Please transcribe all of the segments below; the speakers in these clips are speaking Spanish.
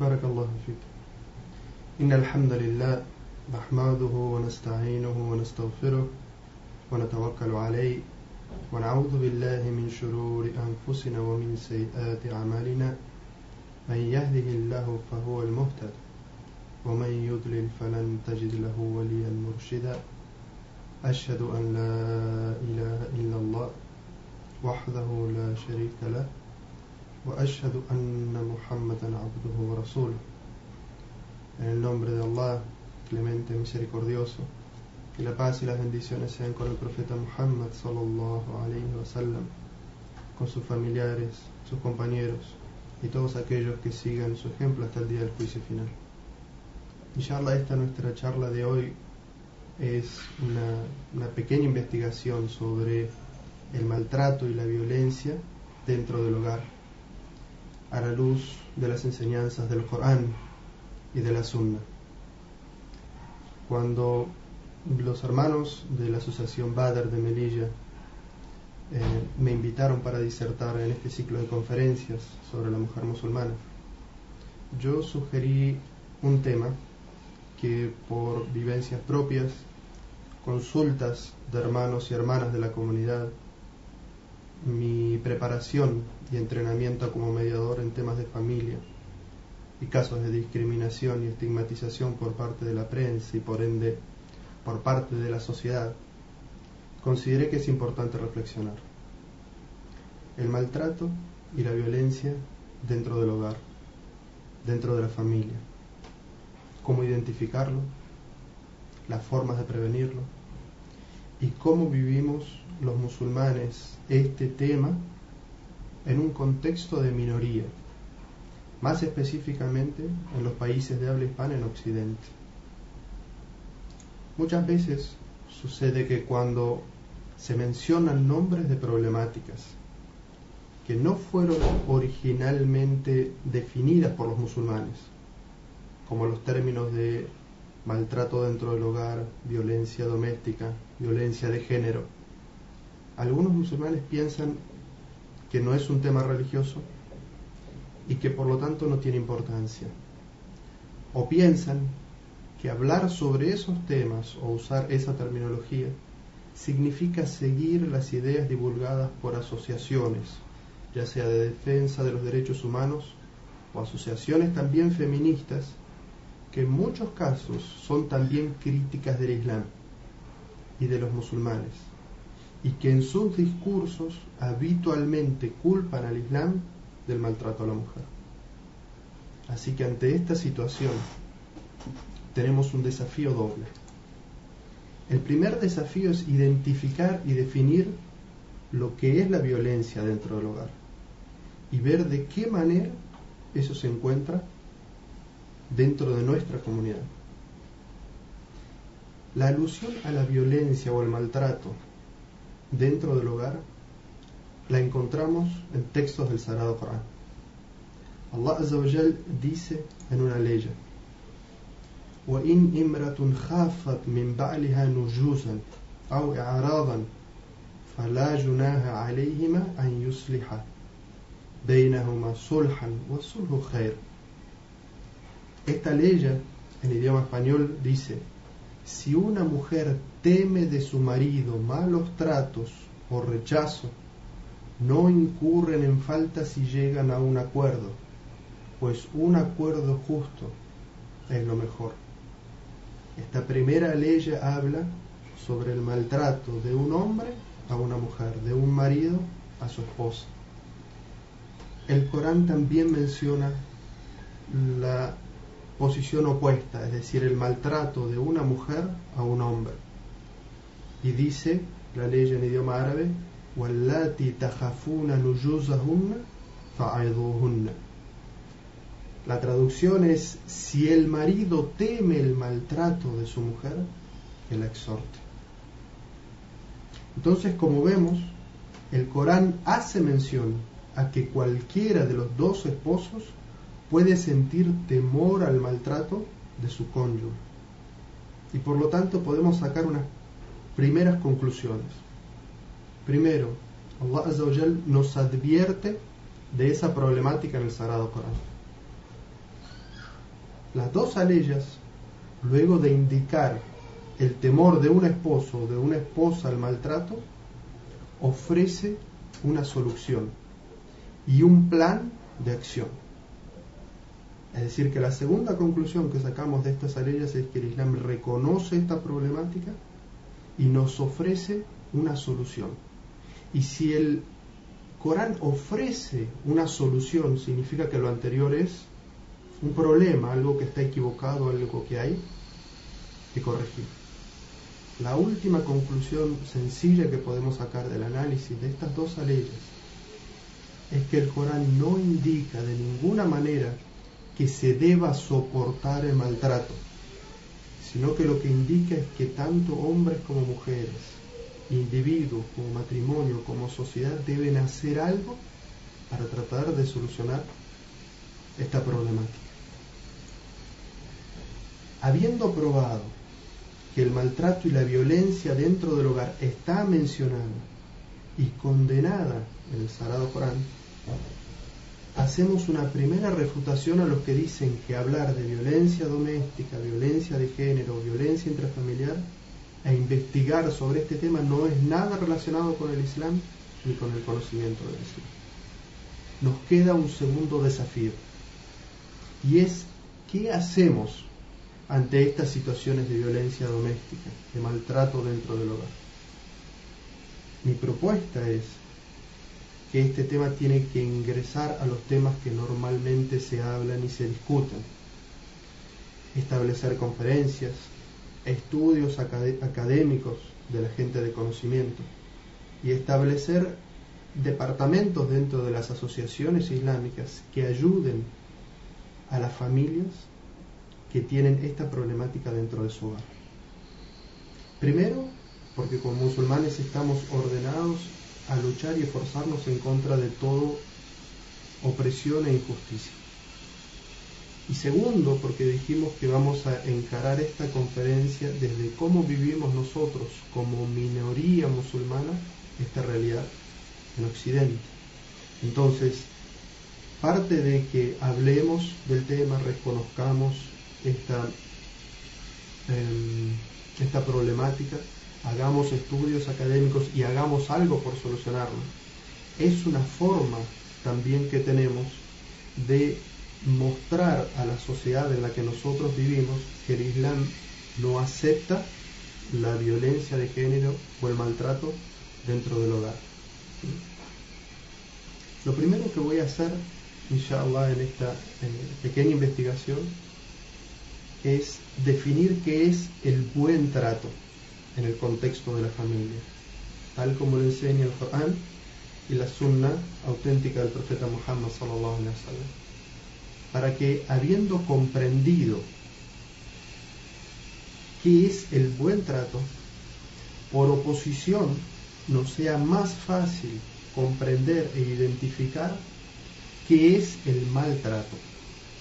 بارك الله فيك. إن الحمد لله نحمده ونستعينه ونستغفره ونتوكل عليه ونعوذ بالله من شرور أنفسنا ومن سيئات أعمالنا. من يهده الله فهو المهتد ومن يضلل فلن تجد له وليا مرشدا. أشهد أن لا إله إلا الله وحده لا شريك له وأشهد أن محمدا عبده ورسوله En el nombre de Allah, clemente, misericordioso, que la paz y las bendiciones sean con el profeta Muhammad sallallahu alayhi wa sallam, con sus familiares, sus compañeros y todos aquellos que sigan su ejemplo hasta el día del juicio final. Inshallah, esta nuestra charla de hoy es una, una pequeña investigación sobre el maltrato y la violencia dentro del hogar, a la luz de las enseñanzas del Corán y de la Sunna. Cuando los hermanos de la Asociación Badr de Melilla eh, me invitaron para disertar en este ciclo de conferencias sobre la mujer musulmana, yo sugerí un tema que por vivencias propias, consultas de hermanos y hermanas de la comunidad, mi preparación y entrenamiento como mediador en temas de familia y casos de discriminación y estigmatización por parte de la prensa y por ende por parte de la sociedad, consideré que es importante reflexionar. El maltrato y la violencia dentro del hogar, dentro de la familia, cómo identificarlo, las formas de prevenirlo y cómo vivimos los musulmanes este tema en un contexto de minoría, más específicamente en los países de habla hispana en Occidente. Muchas veces sucede que cuando se mencionan nombres de problemáticas que no fueron originalmente definidas por los musulmanes, como los términos de maltrato dentro del hogar, violencia doméstica, violencia de género, algunos musulmanes piensan que no es un tema religioso y que por lo tanto no tiene importancia. O piensan que hablar sobre esos temas o usar esa terminología significa seguir las ideas divulgadas por asociaciones, ya sea de defensa de los derechos humanos o asociaciones también feministas, que en muchos casos son también críticas del Islam y de los musulmanes, y que en sus discursos habitualmente culpan al Islam del maltrato a la mujer. Así que ante esta situación tenemos un desafío doble. El primer desafío es identificar y definir lo que es la violencia dentro del hogar y ver de qué manera eso se encuentra dentro de nuestra comunidad. La alusión a la violencia o al maltrato dentro del hogar la encontramos en textos del Sagrado Corán. Allah Azza wa Jal dice en una ley وإن امرأة خافت من بعلها نجوزا أو إعراضا فلا جناح عليهما أن يصلحا بينهما صلحا والصلح خير Esta ley en idioma español dice si una mujer teme de su marido malos tratos o rechazo no incurren en falta si llegan a un acuerdo pues un acuerdo justo es lo mejor esta primera ley habla sobre el maltrato de un hombre a una mujer, de un marido a su esposa. El Corán también menciona la posición opuesta, es decir, el maltrato de una mujer a un hombre. Y dice la ley en idioma árabe, la traducción es, si el marido teme el maltrato de su mujer, que la exhorte. Entonces, como vemos, el Corán hace mención a que cualquiera de los dos esposos puede sentir temor al maltrato de su cónyuge. Y por lo tanto podemos sacar unas primeras conclusiones. Primero, Allah Azza nos advierte de esa problemática en el Sagrado Corán las dos aleyas, luego de indicar el temor de un esposo o de una esposa al maltrato, ofrece una solución y un plan de acción. Es decir, que la segunda conclusión que sacamos de estas aleyas es que el Islam reconoce esta problemática y nos ofrece una solución. Y si el Corán ofrece una solución, significa que lo anterior es un problema, algo que está equivocado, algo que hay que corregir. La última conclusión sencilla que podemos sacar del análisis de estas dos leyes es que el Corán no indica de ninguna manera que se deba soportar el maltrato, sino que lo que indica es que tanto hombres como mujeres, individuos como matrimonio, como sociedad deben hacer algo para tratar de solucionar esta problemática. Habiendo probado que el maltrato y la violencia dentro del hogar está mencionada y condenada en el Sagrado Corán, hacemos una primera refutación a los que dicen que hablar de violencia doméstica, violencia de género, violencia intrafamiliar e investigar sobre este tema no es nada relacionado con el Islam ni con el conocimiento del Islam. Nos queda un segundo desafío y es ¿qué hacemos ante estas situaciones de violencia doméstica, de maltrato dentro del hogar? Mi propuesta es que este tema tiene que ingresar a los temas que normalmente se hablan y se discuten. Establecer conferencias, estudios académicos de la gente de conocimiento y establecer departamentos dentro de las asociaciones islámicas que ayuden a las familias que tienen esta problemática dentro de su hogar. Primero, porque como musulmanes estamos ordenados a luchar y esforzarnos en contra de todo opresión e injusticia. Y segundo, porque dijimos que vamos a encarar esta conferencia desde cómo vivimos nosotros como minoría musulmana esta realidad en Occidente. Entonces, parte de que hablemos del tema, reconozcamos esta, em, esta problemática, hagamos estudios académicos y hagamos algo por solucionarlo. Es una forma también que tenemos de mostrar a la sociedad en la que nosotros vivimos que el Islam no acepta la violencia de género o el maltrato dentro del hogar. Lo primero que voy a hacer, inshallah, en esta pequeña investigación es definir qué es el buen trato en el contexto de la familia, tal como lo enseña el Corán y la Sunna auténtica del profeta Muhammad sallallahu alaihi wasallam, para que habiendo comprendido qué es el buen trato, por oposición nos sea más fácil comprender e identificar qué es el maltrato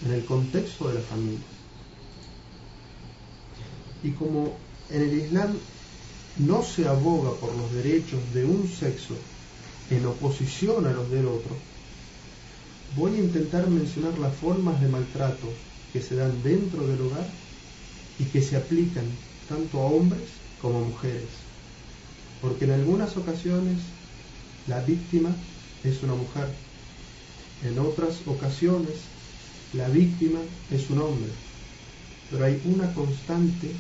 en el contexto de la familia. Y como en el Islam no se aboga por los derechos de un sexo en oposición a los del otro, voy a intentar mencionar las formas de maltrato que se dan dentro del hogar y que se aplican tanto a hombres como a mujeres. Porque en algunas ocasiones la víctima es una mujer, en otras ocasiones la víctima es un hombre, pero hay una constante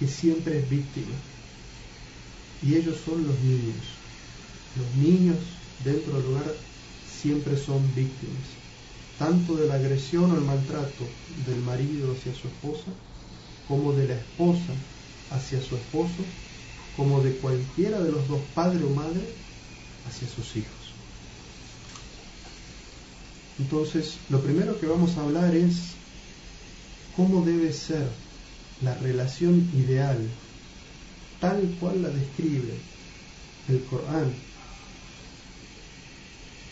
que siempre es víctima y ellos son los niños. Los niños dentro del hogar siempre son víctimas, tanto de la agresión o el maltrato del marido hacia su esposa, como de la esposa hacia su esposo, como de cualquiera de los dos, padre o madre, hacia sus hijos. Entonces, lo primero que vamos a hablar es cómo debe ser la relación ideal tal cual la describe el Corán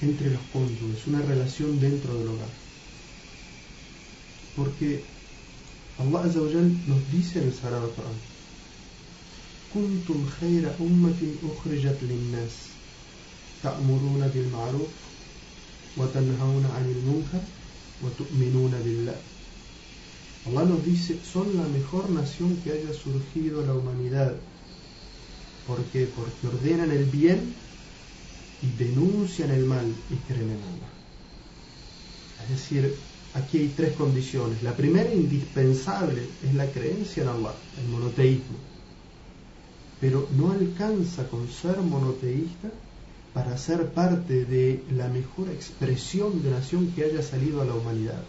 entre los cónyuges, una relación dentro del hogar. Porque Allah Azza wa nos dice en el Sagrado Corán, كنتم خير أمة أخرجت للناس تأمرون بالمعروف وتنهون عن المنكر وتؤمنون بالله Allah nos dice, son la mejor nación que haya surgido a la humanidad. ¿Por qué? Porque ordenan el bien y denuncian el mal y creen en Allah. Es decir, aquí hay tres condiciones. La primera, indispensable, es la creencia en Allah, el monoteísmo. Pero no alcanza con ser monoteísta para ser parte de la mejor expresión de nación que haya salido a la humanidad.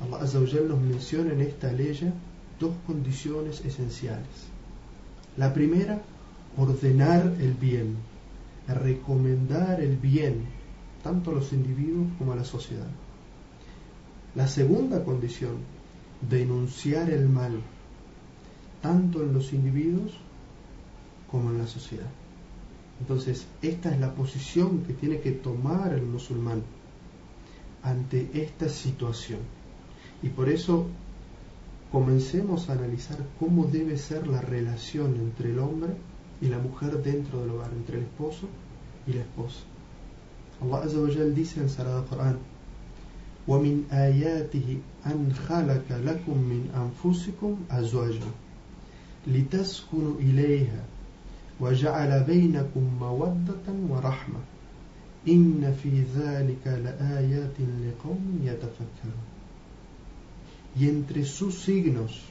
Allah Azzawajal nos menciona en esta ley dos condiciones esenciales. La primera, ordenar el bien, recomendar el bien, tanto a los individuos como a la sociedad. La segunda condición, denunciar el mal, tanto en los individuos como en la sociedad. Entonces, esta es la posición que tiene que tomar el musulmán ante esta situación. Y por eso comencemos a analizar cómo debe ser la relación entre el hombre y la mujer dentro del hogar, entre el esposo y la esposa. Allah Azza wa Jal dice en Sagrado Corán, ومن آياته أن خلق لكم من أنفسكم أزواجا لتسكنوا إليها وجعل بينكم مودة ورحمة إن في ذلك لآيات لقوم يتفكرون y entre sus signos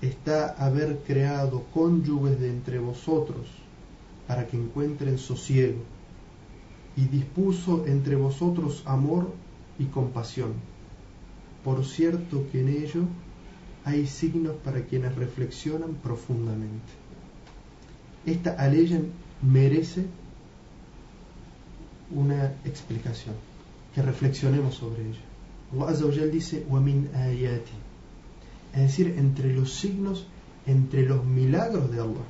está haber creado cónyuges de entre vosotros para que encuentren sosiego y dispuso entre vosotros amor y compasión. Por cierto que en ello hay signos para quienes reflexionan profundamente. Esta ley merece una explicación, que reflexionemos sobre ella. Allah dice, ayati. Es decir, entre los signos, entre los milagros de Allah.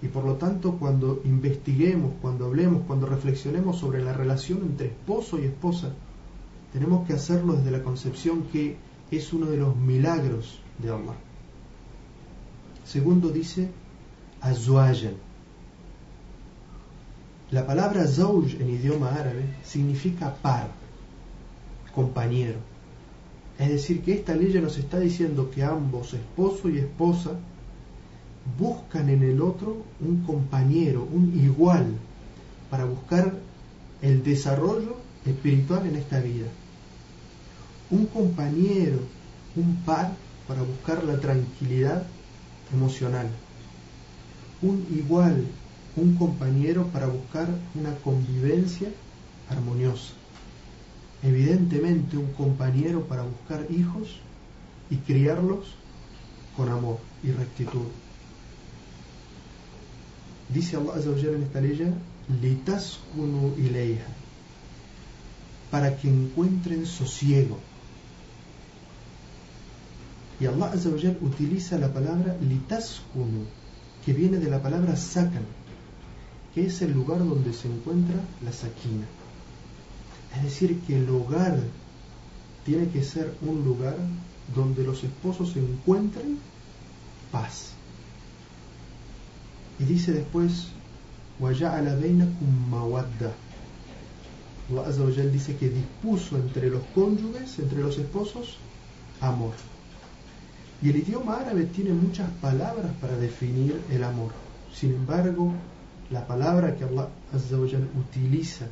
Y por lo tanto, cuando investiguemos, cuando hablemos, cuando reflexionemos sobre la relación entre esposo y esposa, tenemos que hacerlo desde la concepción que es uno de los milagros de Allah. Segundo dice, azwajan. La palabra zawj en idioma árabe significa par compañero. Es decir, que esta ley nos está diciendo que ambos, esposo y esposa, buscan en el otro un compañero, un igual, para buscar el desarrollo espiritual en esta vida. Un compañero, un par, para buscar la tranquilidad emocional. Un igual, un compañero para buscar una convivencia armoniosa evidentemente un compañero para buscar hijos y criarlos con amor y rectitud. Dice Allah en esta ley, litaskunu para que encuentren sosiego. Y Allah utiliza la palabra litaskunu, que viene de la palabra sakan, que es el lugar donde se encuentra la sakina. Es decir, que el hogar tiene que ser un lugar donde los esposos encuentren paz. Y dice después, la mawadda. Allah dice que dispuso entre los cónyuges, entre los esposos, amor. Y el idioma árabe tiene muchas palabras para definir el amor. Sin embargo, la palabra que Allah utiliza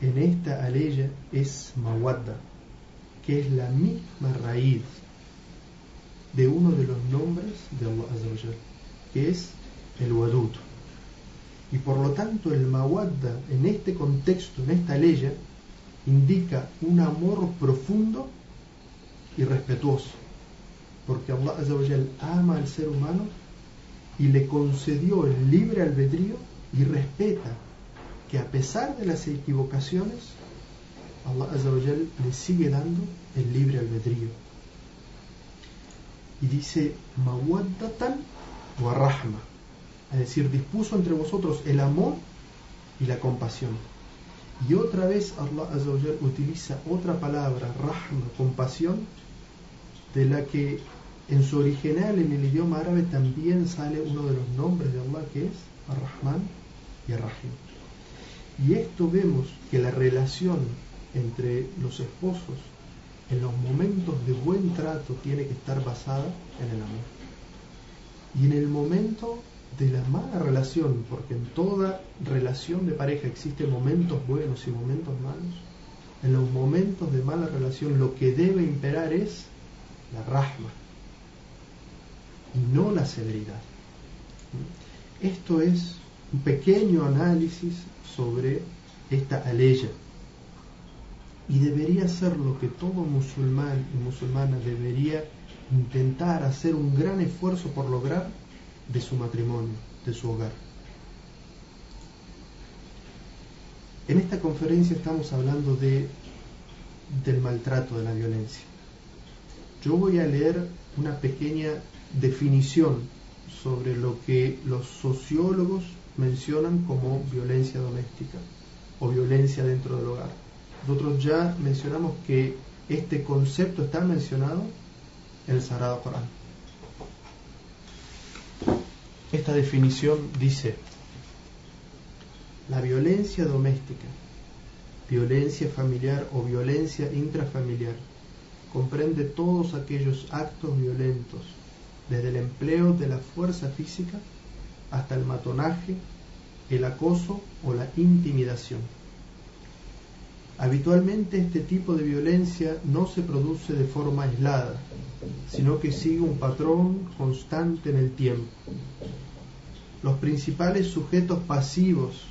en esta aleya es mawadda, que es la misma raíz de uno de los nombres de Allah que es el wadud. Y por lo tanto el mawadda en este contexto, en esta aleya, indica un amor profundo y respetuoso, porque Allah ama al ser humano y le concedió el libre albedrío y respeta que a pesar de las equivocaciones, Allah Azzawajal le sigue dando el libre albedrío. Y dice, mawaddatan wa rahma, es decir, dispuso entre vosotros el amor y la compasión. Y otra vez Allah Azzawajal utiliza otra palabra, rahma, compasión, de la que en su original en el idioma árabe también sale uno de los nombres de Allah que es Ar-Rahman y Ar-Rahim. Y esto vemos que la relación entre los esposos en los momentos de buen trato tiene que estar basada en el amor. Y en el momento de la mala relación, porque en toda relación de pareja existen momentos buenos y momentos malos, en los momentos de mala relación lo que debe imperar es la rasma y no la severidad. Esto es un pequeño análisis sobre esta aleya y debería ser lo que todo musulmán y musulmana debería intentar hacer un gran esfuerzo por lograr de su matrimonio, de su hogar. En esta conferencia estamos hablando de, del maltrato, de la violencia. Yo voy a leer una pequeña definición sobre lo que los sociólogos mencionan como violencia doméstica o violencia dentro del hogar. Nosotros ya mencionamos que este concepto está mencionado en el Sagrado Corán. Esta definición dice, la violencia doméstica, violencia familiar o violencia intrafamiliar comprende todos aquellos actos violentos, desde el empleo de la fuerza física hasta el matonaje, el acoso o la intimidación. Habitualmente este tipo de violencia no se produce de forma aislada, sino que sigue un patrón constante en el tiempo. Los principales sujetos pasivos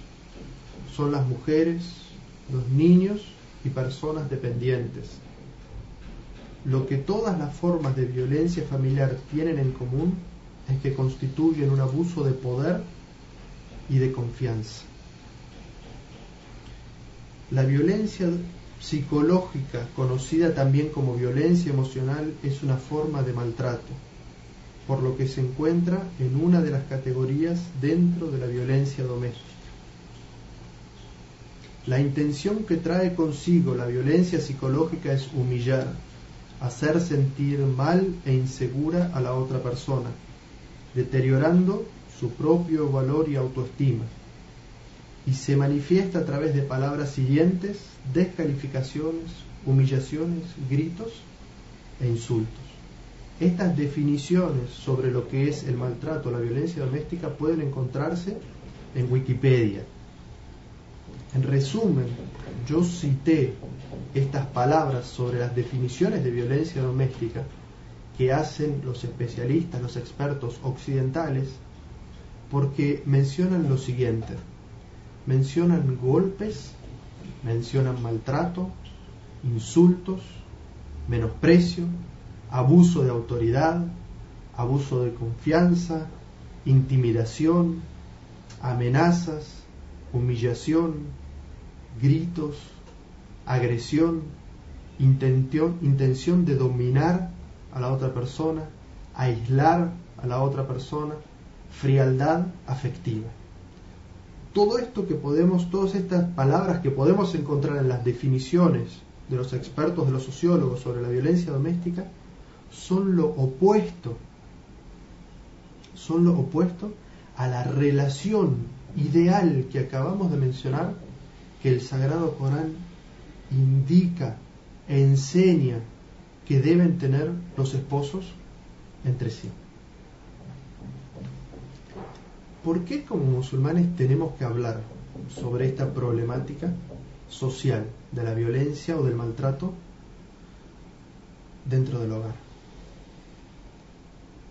son las mujeres, los niños y personas dependientes. Lo que todas las formas de violencia familiar tienen en común que constituyen un abuso de poder y de confianza. La violencia psicológica, conocida también como violencia emocional, es una forma de maltrato, por lo que se encuentra en una de las categorías dentro de la violencia doméstica. La intención que trae consigo la violencia psicológica es humillar, hacer sentir mal e insegura a la otra persona, deteriorando su propio valor y autoestima y se manifiesta a través de palabras siguientes, descalificaciones, humillaciones, gritos e insultos. Estas definiciones sobre lo que es el maltrato, la violencia doméstica pueden encontrarse en Wikipedia. En resumen, yo cité estas palabras sobre las definiciones de violencia doméstica que hacen los especialistas, los expertos occidentales, porque mencionan lo siguiente. Mencionan golpes, mencionan maltrato, insultos, menosprecio, abuso de autoridad, abuso de confianza, intimidación, amenazas, humillación, gritos, agresión, intención, intención de dominar a la otra persona, aislar a la otra persona, frialdad afectiva. Todo esto que podemos, todas estas palabras que podemos encontrar en las definiciones de los expertos, de los sociólogos sobre la violencia doméstica, son lo opuesto, son lo opuesto a la relación ideal que acabamos de mencionar, que el Sagrado Corán indica, enseña que deben tener los esposos entre sí. ¿Por qué como musulmanes tenemos que hablar sobre esta problemática social de la violencia o del maltrato dentro del hogar?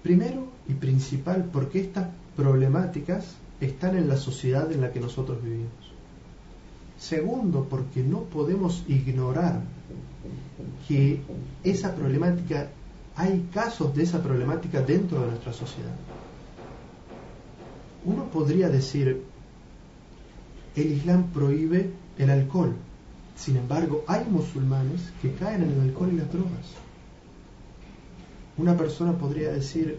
Primero y principal, porque estas problemáticas están en la sociedad en la que nosotros vivimos. Segundo, porque no podemos ignorar que esa problemática, hay casos de esa problemática dentro de nuestra sociedad uno podría decir, el Islam prohíbe el alcohol. Sin embargo, hay musulmanes que caen en el alcohol y las drogas. Una persona podría decir,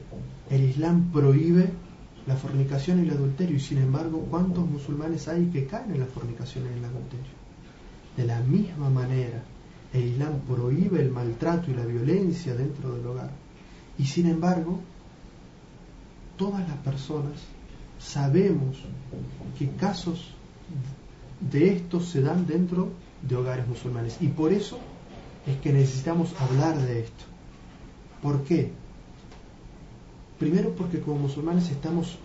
el Islam prohíbe la fornicación y el adulterio, y sin embargo, ¿cuántos musulmanes hay que caen en la fornicación y el adulterio? De la misma manera, el Islam prohíbe el maltrato y la violencia dentro del hogar, y sin embargo, todas las personas sabemos que casos de estos se dan dentro de hogares musulmanes y por eso es que necesitamos hablar de esto. ¿Por qué? Primero porque como musulmanes estamos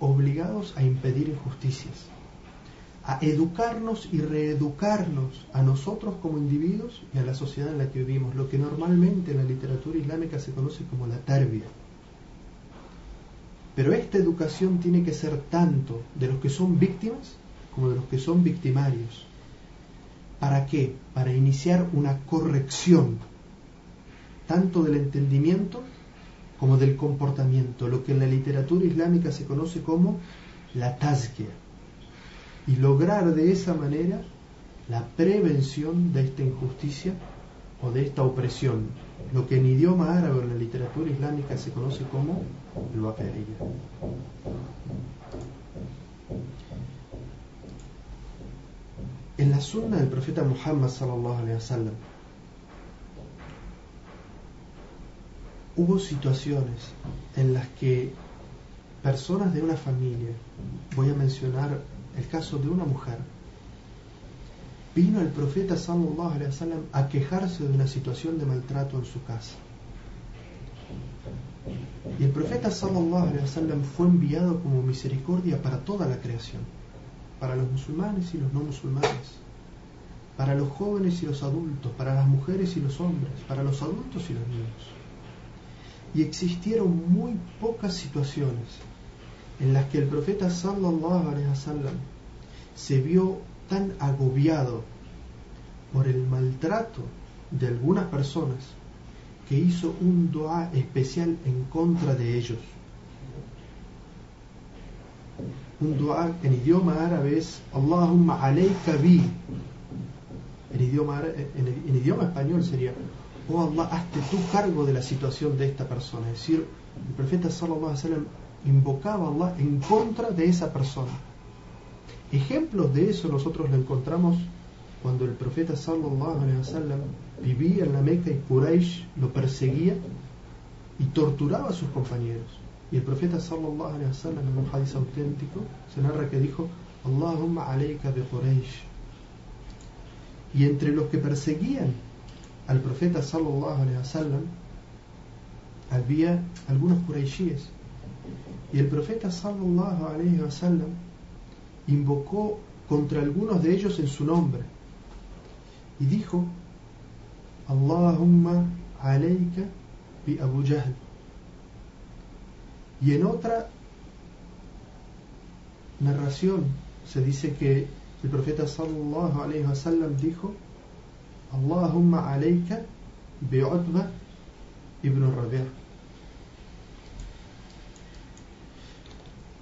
obligados a impedir injusticias, a educarnos y reeducarnos a nosotros como individuos y a la sociedad en la que vivimos, lo que normalmente en la literatura islámica se conoce como la tarbia. Pero esta educación tiene que ser tanto de los que son víctimas como de los que son victimarios. ¿Para qué? Para iniciar una corrección tanto del entendimiento como del comportamiento, lo que en la literatura islámica se conoce como la tazkia, y lograr de esa manera la prevención de esta injusticia o de esta opresión, lo que en idioma árabe o en la literatura islámica se conoce como el En la sunna del profeta Muhammad sallallahu alaihi wasallam hubo situaciones en las que personas de una familia, voy a mencionar el caso de una mujer, vino el profeta sallallahu alaihi wasallam a quejarse de una situación de maltrato en su casa. Y el profeta sallallahu alaihi wasallam fue enviado como misericordia para toda la creación, para los musulmanes y los no musulmanes, para los jóvenes y los adultos, para las mujeres y los hombres, para los adultos y los niños. Y existieron muy pocas situaciones en las que el profeta sallallahu alaihi wasallam se vio tan agobiado por el maltrato de algunas personas que hizo un dua especial en contra de ellos. Un dua en idioma árabe es Allahumma alayka bi. En idioma, en, idioma español sería Oh Allah, hazte tú cargo de la situación de esta persona. Es decir, el profeta sallallahu alaihi wasallam invocaba a Allah en contra de esa persona. Ejemplos de eso nosotros lo encontramos cuando el profeta sallallahu alaihi wasallam vivía en la Meca y Quraysh lo perseguía y torturaba a sus compañeros. Y el profeta sallallahu alaihi wasallam en un hadith auténtico se narra que dijo: Allahumma alayka bi Quraysh. Y entre los que perseguían al profeta sallallahu alaihi wasallam había algunos quraishíes. Y el profeta sallallahu alaihi wasallam invocó contra algunos de ellos en su nombre. Y dijo Allahumma alayka bi Abu Jahl y en otra narración se dice que el profeta sallallahu alayhi wasallam dijo Allahumma alayka bi Utba ibn Rabi'a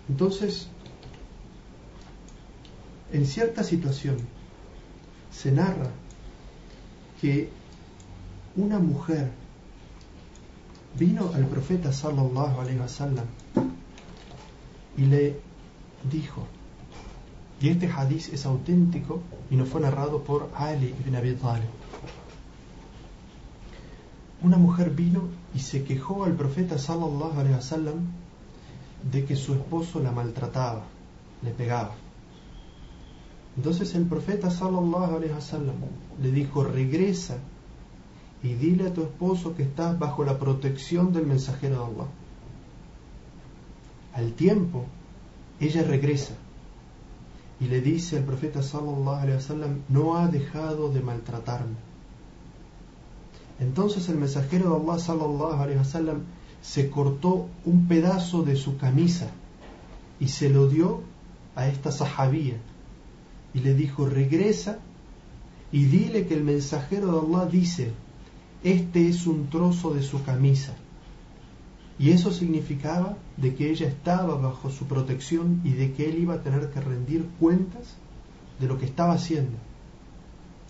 entonces en cierta situación se narra que una mujer vino al profeta sallallahu alaihi wasallam y le dijo y este hadiz es auténtico y no fue narrado por Ali ibn Abi Talib. Una mujer vino y se quejó al profeta sallallahu alaihi wasallam de que su esposo la maltrataba le pegaba entonces el profeta sallallahu alaihi wasallam le dijo, regresa y dile a tu esposo que estás bajo la protección del mensajero de Allah. Al tiempo, ella regresa y le dice al profeta sallallahu alaihi wasallam, no ha dejado de maltratarme. Entonces el mensajero de Allah sallallahu alaihi wasallam se cortó un pedazo de su camisa y se lo dio a esta sahabía y le dijo, regresa y dile que el mensajero de Allah dice, este es un trozo de su camisa. Y eso significaba de que ella estaba bajo su protección y de que él iba a tener que rendir cuentas de lo que estaba haciendo.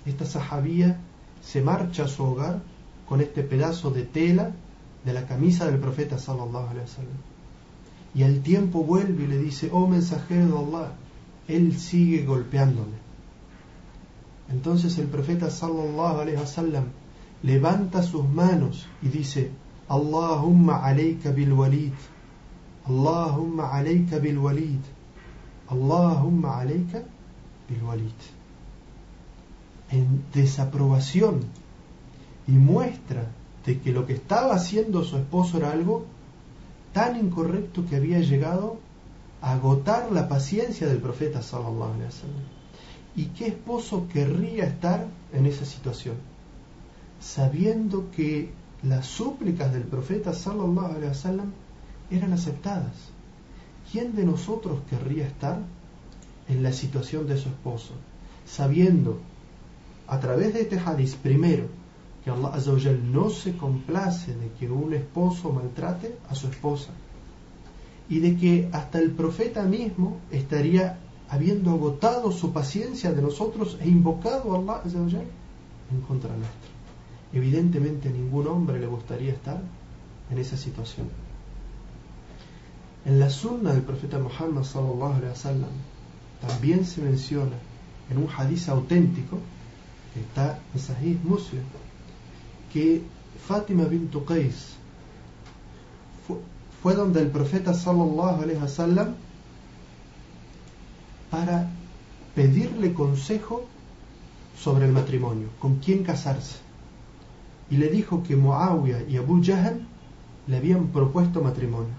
Esta sahabía se marcha a su hogar con este pedazo de tela de la camisa del profeta sallallahu alaihi wasallam. Y al tiempo vuelve y le dice, oh mensajero de Allah, él sigue golpeándome. Entonces el profeta sallallahu alaihi wasallam levanta sus manos y dice: Allahumma alayka bil walid. Allahumma alayka bil walid. Allahumma alayka bil walid. En desaprobación y muestra de que lo que estaba haciendo su esposo era algo tan incorrecto que había llegado a agotar la paciencia del profeta sallallahu alaihi wasallam. ¿Y qué esposo querría estar en esa situación? Sabiendo que las súplicas del profeta sallallahu alaihi wasallam eran aceptadas. ¿Quién de nosotros querría estar en la situación de su esposo? Sabiendo a través de este hadith primero que Allah no se complace de que un esposo maltrate a su esposa y de que hasta el profeta mismo estaría habiendo agotado su paciencia de nosotros e invocado a Allah en contra nuestra. Evidentemente ningún hombre le gustaría estar en esa situación. En la sunna del profeta Muhammad sallallahu alaihi wasallam también se menciona en un hadith auténtico que está en Sahih Muslim que Fátima bint Qais fue, fue donde el profeta sallallahu alaihi wasallam para pedirle consejo sobre el matrimonio, con quién casarse. Y le dijo que Muawiyah y Abu Jahl le habían propuesto matrimonio.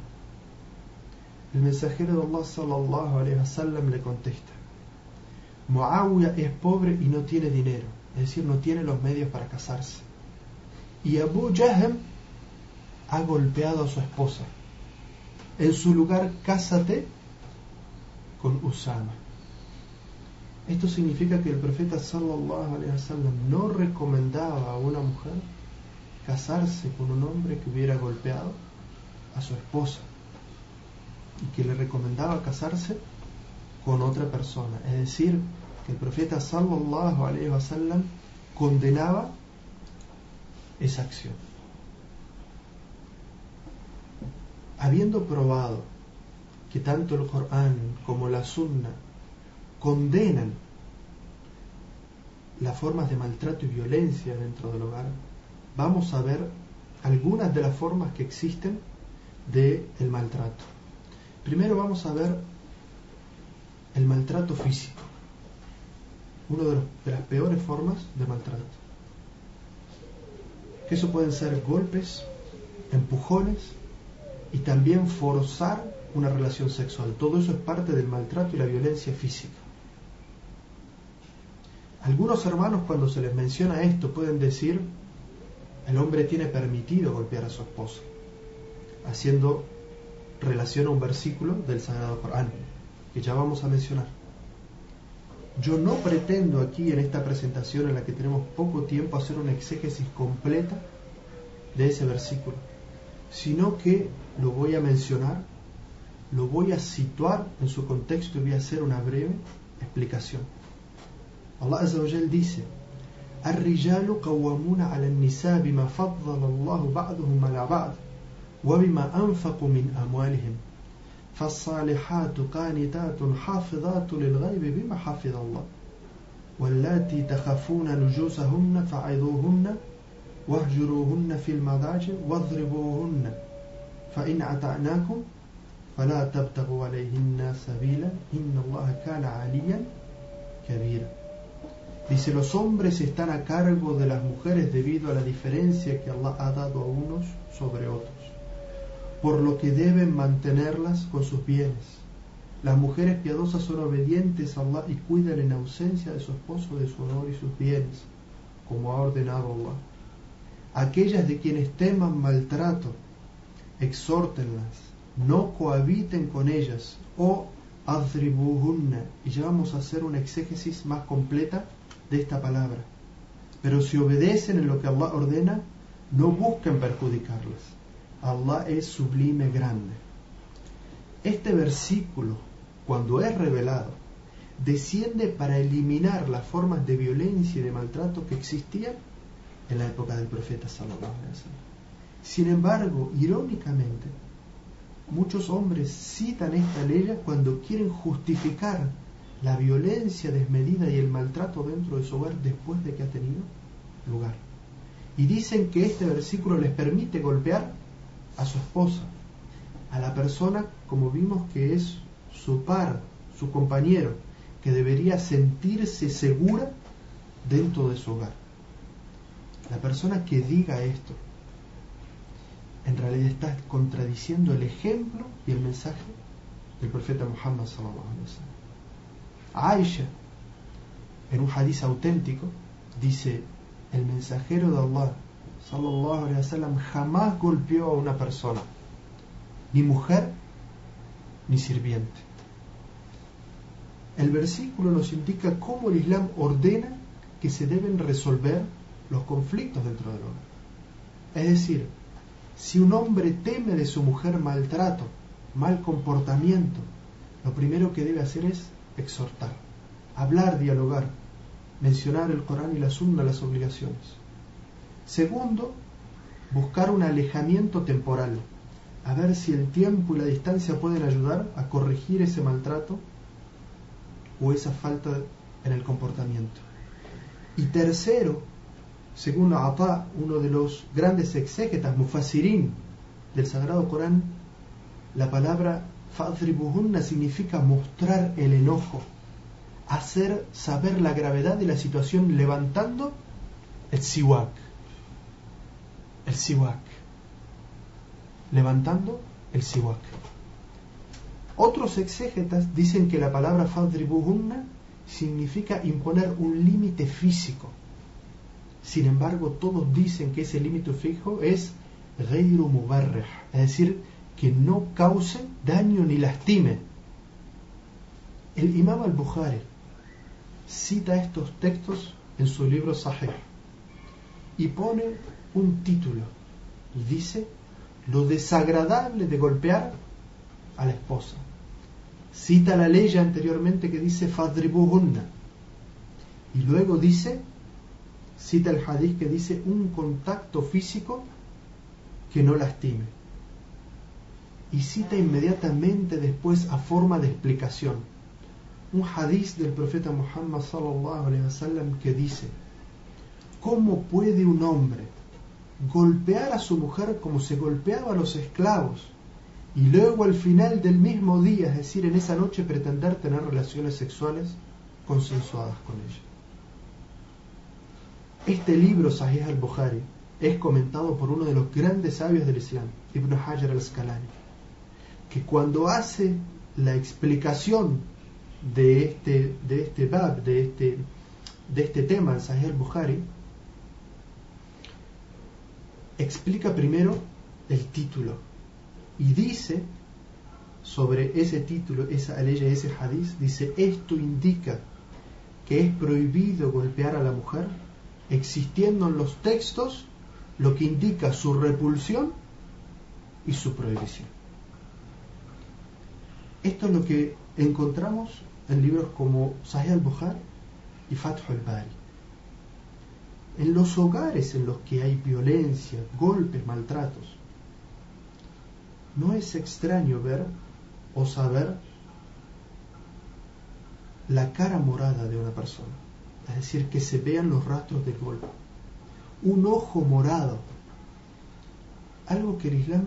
El mensajero de Allah sallallahu alaihi wasallam le contesta: Muawiyah es pobre y no tiene dinero, es decir, no tiene los medios para casarse. Y Abu Jahl ha golpeado a su esposa. En su lugar, cásate con Usama. Esto significa que el profeta sallallahu alaihi wasallam no recomendaba a una mujer casarse con un hombre que hubiera golpeado a su esposa y que le recomendaba casarse con otra persona. Es decir, que el profeta sallallahu alaihi wasallam condenaba esa acción. Habiendo probado que tanto el Corán como la Sunna condenan las formas de maltrato y violencia dentro del hogar, vamos a ver algunas de las formas que existen del el maltrato. Primero vamos a ver el maltrato físico, una de, de las peores formas de maltrato. Que eso pueden ser golpes, empujones y también forzar una relación sexual. Todo eso es parte del maltrato y la violencia física. Algunos hermanos cuando se les menciona esto pueden decir, el hombre tiene permitido golpear a su esposa, haciendo relación a un versículo del Sagrado Corán, que ya vamos a mencionar. Yo no pretendo aquí en esta presentación en la que tenemos poco tiempo hacer una exégesis completa de ese versículo, sino que lo voy a mencionar, lo voy a situar en su contexto y voy a hacer una breve explicación. Allah Azza wa Jal dice الرجال قوامون على النساء بما فضل الله بعضهم على بعض وبما أنفقوا من أموالهم فالصالحات قانتات حافظات للغيب بما حفظ الله واللاتي تخافون نجوسهن فعظوهن واهجروهن في المضاجع واضربوهن فإن أطعناكم فلا تبتغوا عليهن سبيلا إن الله كان عليا كبيرا. Dice, los hombres están a cargo de las mujeres debido a la diferencia que Allah ha dado a unos sobre otros, por lo que deben mantenerlas con sus bienes. Las mujeres piadosas son obedientes a Allah y cuidan en ausencia de su esposo de su honor y sus bienes, como ha ordenado Allah. Aquellas de quienes teman maltrato, exhórtenlas, no cohabiten con ellas, o adribuhunna, y ya vamos a hacer una exégesis más completa de esta palabra. Pero si obedecen en lo que Allah ordena, no busquen perjudicarlas. Allah es sublime grande. Este versículo, cuando es revelado, desciende para eliminar las formas de violencia y de maltrato que existían en la época del profeta Salomón. Sin embargo, irónicamente, muchos hombres citan esta ley cuando quieren justificar la violencia desmedida y el maltrato dentro de su hogar después de que ha tenido lugar. Y dicen que este versículo les permite golpear a su esposa, a la persona, como vimos, que es su par, su compañero, que debería sentirse segura dentro de su hogar. La persona que diga esto, en realidad está contradiciendo el ejemplo y el mensaje del profeta Muhammad sallallahu. Aisha, en un hadiz auténtico, dice, el mensajero de Allah sallallahu alaihi wasallam jamás golpeó a una persona, ni mujer ni sirviente. El versículo nos indica cómo el Islam ordena que se deben resolver los conflictos dentro del hombre. Es decir, si un hombre teme de su mujer maltrato, mal comportamiento, lo primero que debe hacer es exhortar, hablar, dialogar, mencionar el Corán y la Sunna, las obligaciones. Segundo, buscar un alejamiento temporal, a ver si el tiempo y la distancia pueden ayudar a corregir ese maltrato o esa falta en el comportamiento. Y tercero, según Ata, uno de los grandes exégetas, mufassirin del Sagrado Corán, la palabra fadribuhunna significa mostrar el enojo, hacer saber la gravedad de la situación levantando el siwak. El siwak. Levantando el siwak. Otros exégetas dicen que la palabra fadribuhunna significa imponer un límite físico. Sin embargo, todos dicen que ese límite fijo es geiru mubarreh, es decir, que no cause daño ni lastime. El imam al-Bukhari cita estos textos en su libro Sahih y pone un título y dice lo desagradable de golpear a la esposa. Cita la ley anteriormente que dice fadribuhunna y luego dice cita el hadith que dice un contacto físico que no lastime y cita inmediatamente después a forma de explicación. Un hadiz del profeta Muhammad sallallahu alaihi wasallam que dice ¿Cómo puede un hombre golpear a su mujer como se golpeaba a los esclavos y luego al final del mismo día, es decir, en esa noche pretender tener relaciones sexuales consensuadas con ella? Este libro, Sahih al-Bukhari, es comentado por uno de los grandes sabios del Islam, Ibn Hajar al-Asqalani que cuando hace la explicación de este, de este bab, de este, de este tema Sahih al-Bukhari, explica primero el título y dice sobre ese título, esa ley, ese hadith, dice, esto indica que es prohibido golpear a la mujer, existiendo en los textos lo que indica su repulsión y su prohibición. Esto es lo que encontramos en libros como Sahih al-Bukhari y Fath al-Bari. En los hogares en los que hay violencia, golpes, maltratos, no es extraño ver o saber la cara morada de una persona, es decir, que se vean los rastros del golpe, un ojo morado, algo que el Islam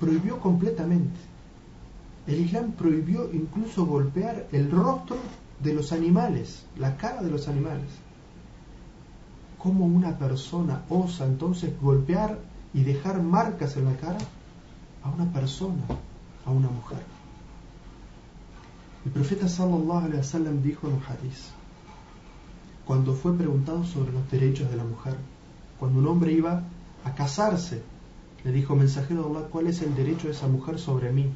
prohibió completamente. El Islam prohibió incluso golpear el rostro de los animales, la cara de los animales. ¿Cómo una persona osa entonces golpear y dejar marcas en la cara a una persona, a una mujer? El profeta sallallahu alaihi wasallam dijo en un hadith, cuando fue preguntado sobre los derechos de la mujer, cuando un hombre iba a casarse, le dijo, mensajero de Allah, ¿cuál es el derecho de esa mujer sobre mí?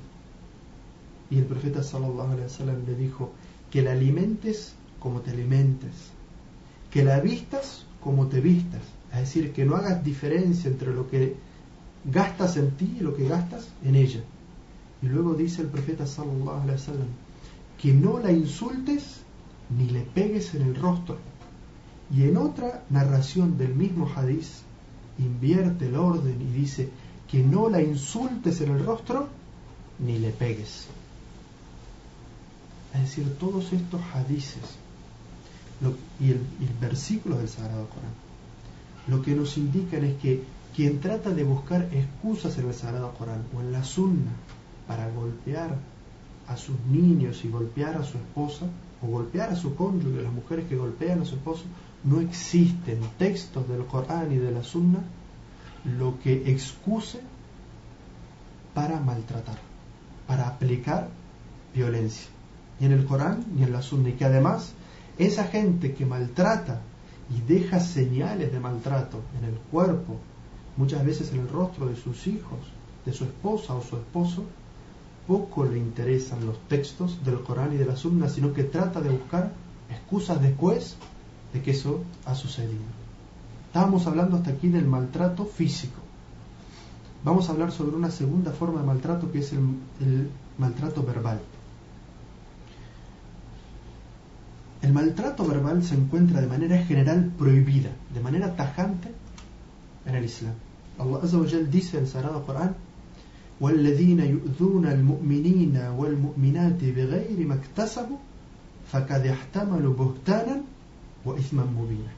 Y el profeta sallallahu alaihi wasallam le dijo que la alimentes como te alimentes, que la vistas como te vistas, es decir, que no hagas diferencia entre lo que gastas en ti y lo que gastas en ella. Y luego dice el profeta sallallahu alaihi wasallam que no la insultes ni le pegues en el rostro. Y en otra narración del mismo hadiz invierte el orden y dice que no la insultes en el rostro ni le pegues. Es decir, todos estos hadices y, el, versículo del Sagrado Corán, lo que nos indican es que quien trata de buscar excusas en el Sagrado Corán o en la Sunna para golpear a sus niños y golpear a su esposa, o golpear a su cónyuge, las mujeres que golpean a su esposo, no existen textos del Corán y de la Sunna lo que excuse para maltratar, para aplicar violencia, ni en el Corán ni en la Sunna, y que además esa gente que maltrata y deja señales de maltrato en el cuerpo, muchas veces en el rostro de sus hijos, de su esposa o su esposo, poco le interesan los textos del Corán y de la Sunna, sino que trata de buscar excusas después de que eso ha sucedido. Estábamos hablando hasta aquí del maltrato físico. Vamos a hablar sobre una segunda forma de maltrato que es el, el maltrato verbal. El maltrato verbal se encuentra de manera general prohibida, de manera tajante en el Islam. Allah Azza wa Jal dice en el Sagrado Corán والذين يؤذون المؤمنين والمؤمنات بغير ما اكتسبوا فقد احتملوا بهتانا وإثما مبينا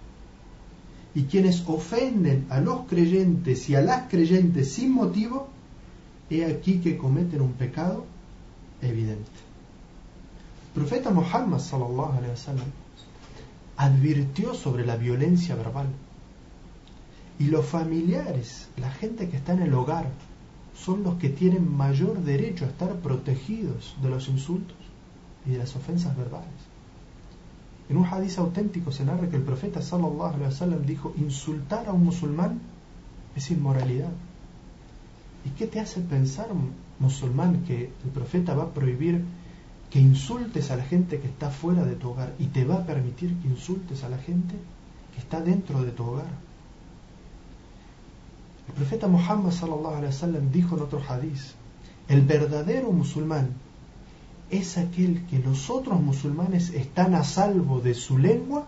y quienes ofenden a los creyentes y a las creyentes sin motivo, he aquí que cometen un pecado evidente. Profeta Muhammad sallallahu advirtió sobre la violencia verbal y los familiares, la gente que está en el hogar, son los que tienen mayor derecho a estar protegidos de los insultos y de las ofensas verbales. En un hadiz auténtico se narra que el profeta sallallahu dijo, insultar a un musulmán es inmoralidad. ¿Y qué te hace pensar, musulmán, que el profeta va a prohibir que insultes a la gente que está fuera de tu hogar y te va a permitir que insultes a la gente que está dentro de tu hogar? El profeta Muhammad sallallahu alaihi wasallam dijo en otro hadiz, el verdadero musulmán es aquel que los otros musulmanes están a salvo de su lengua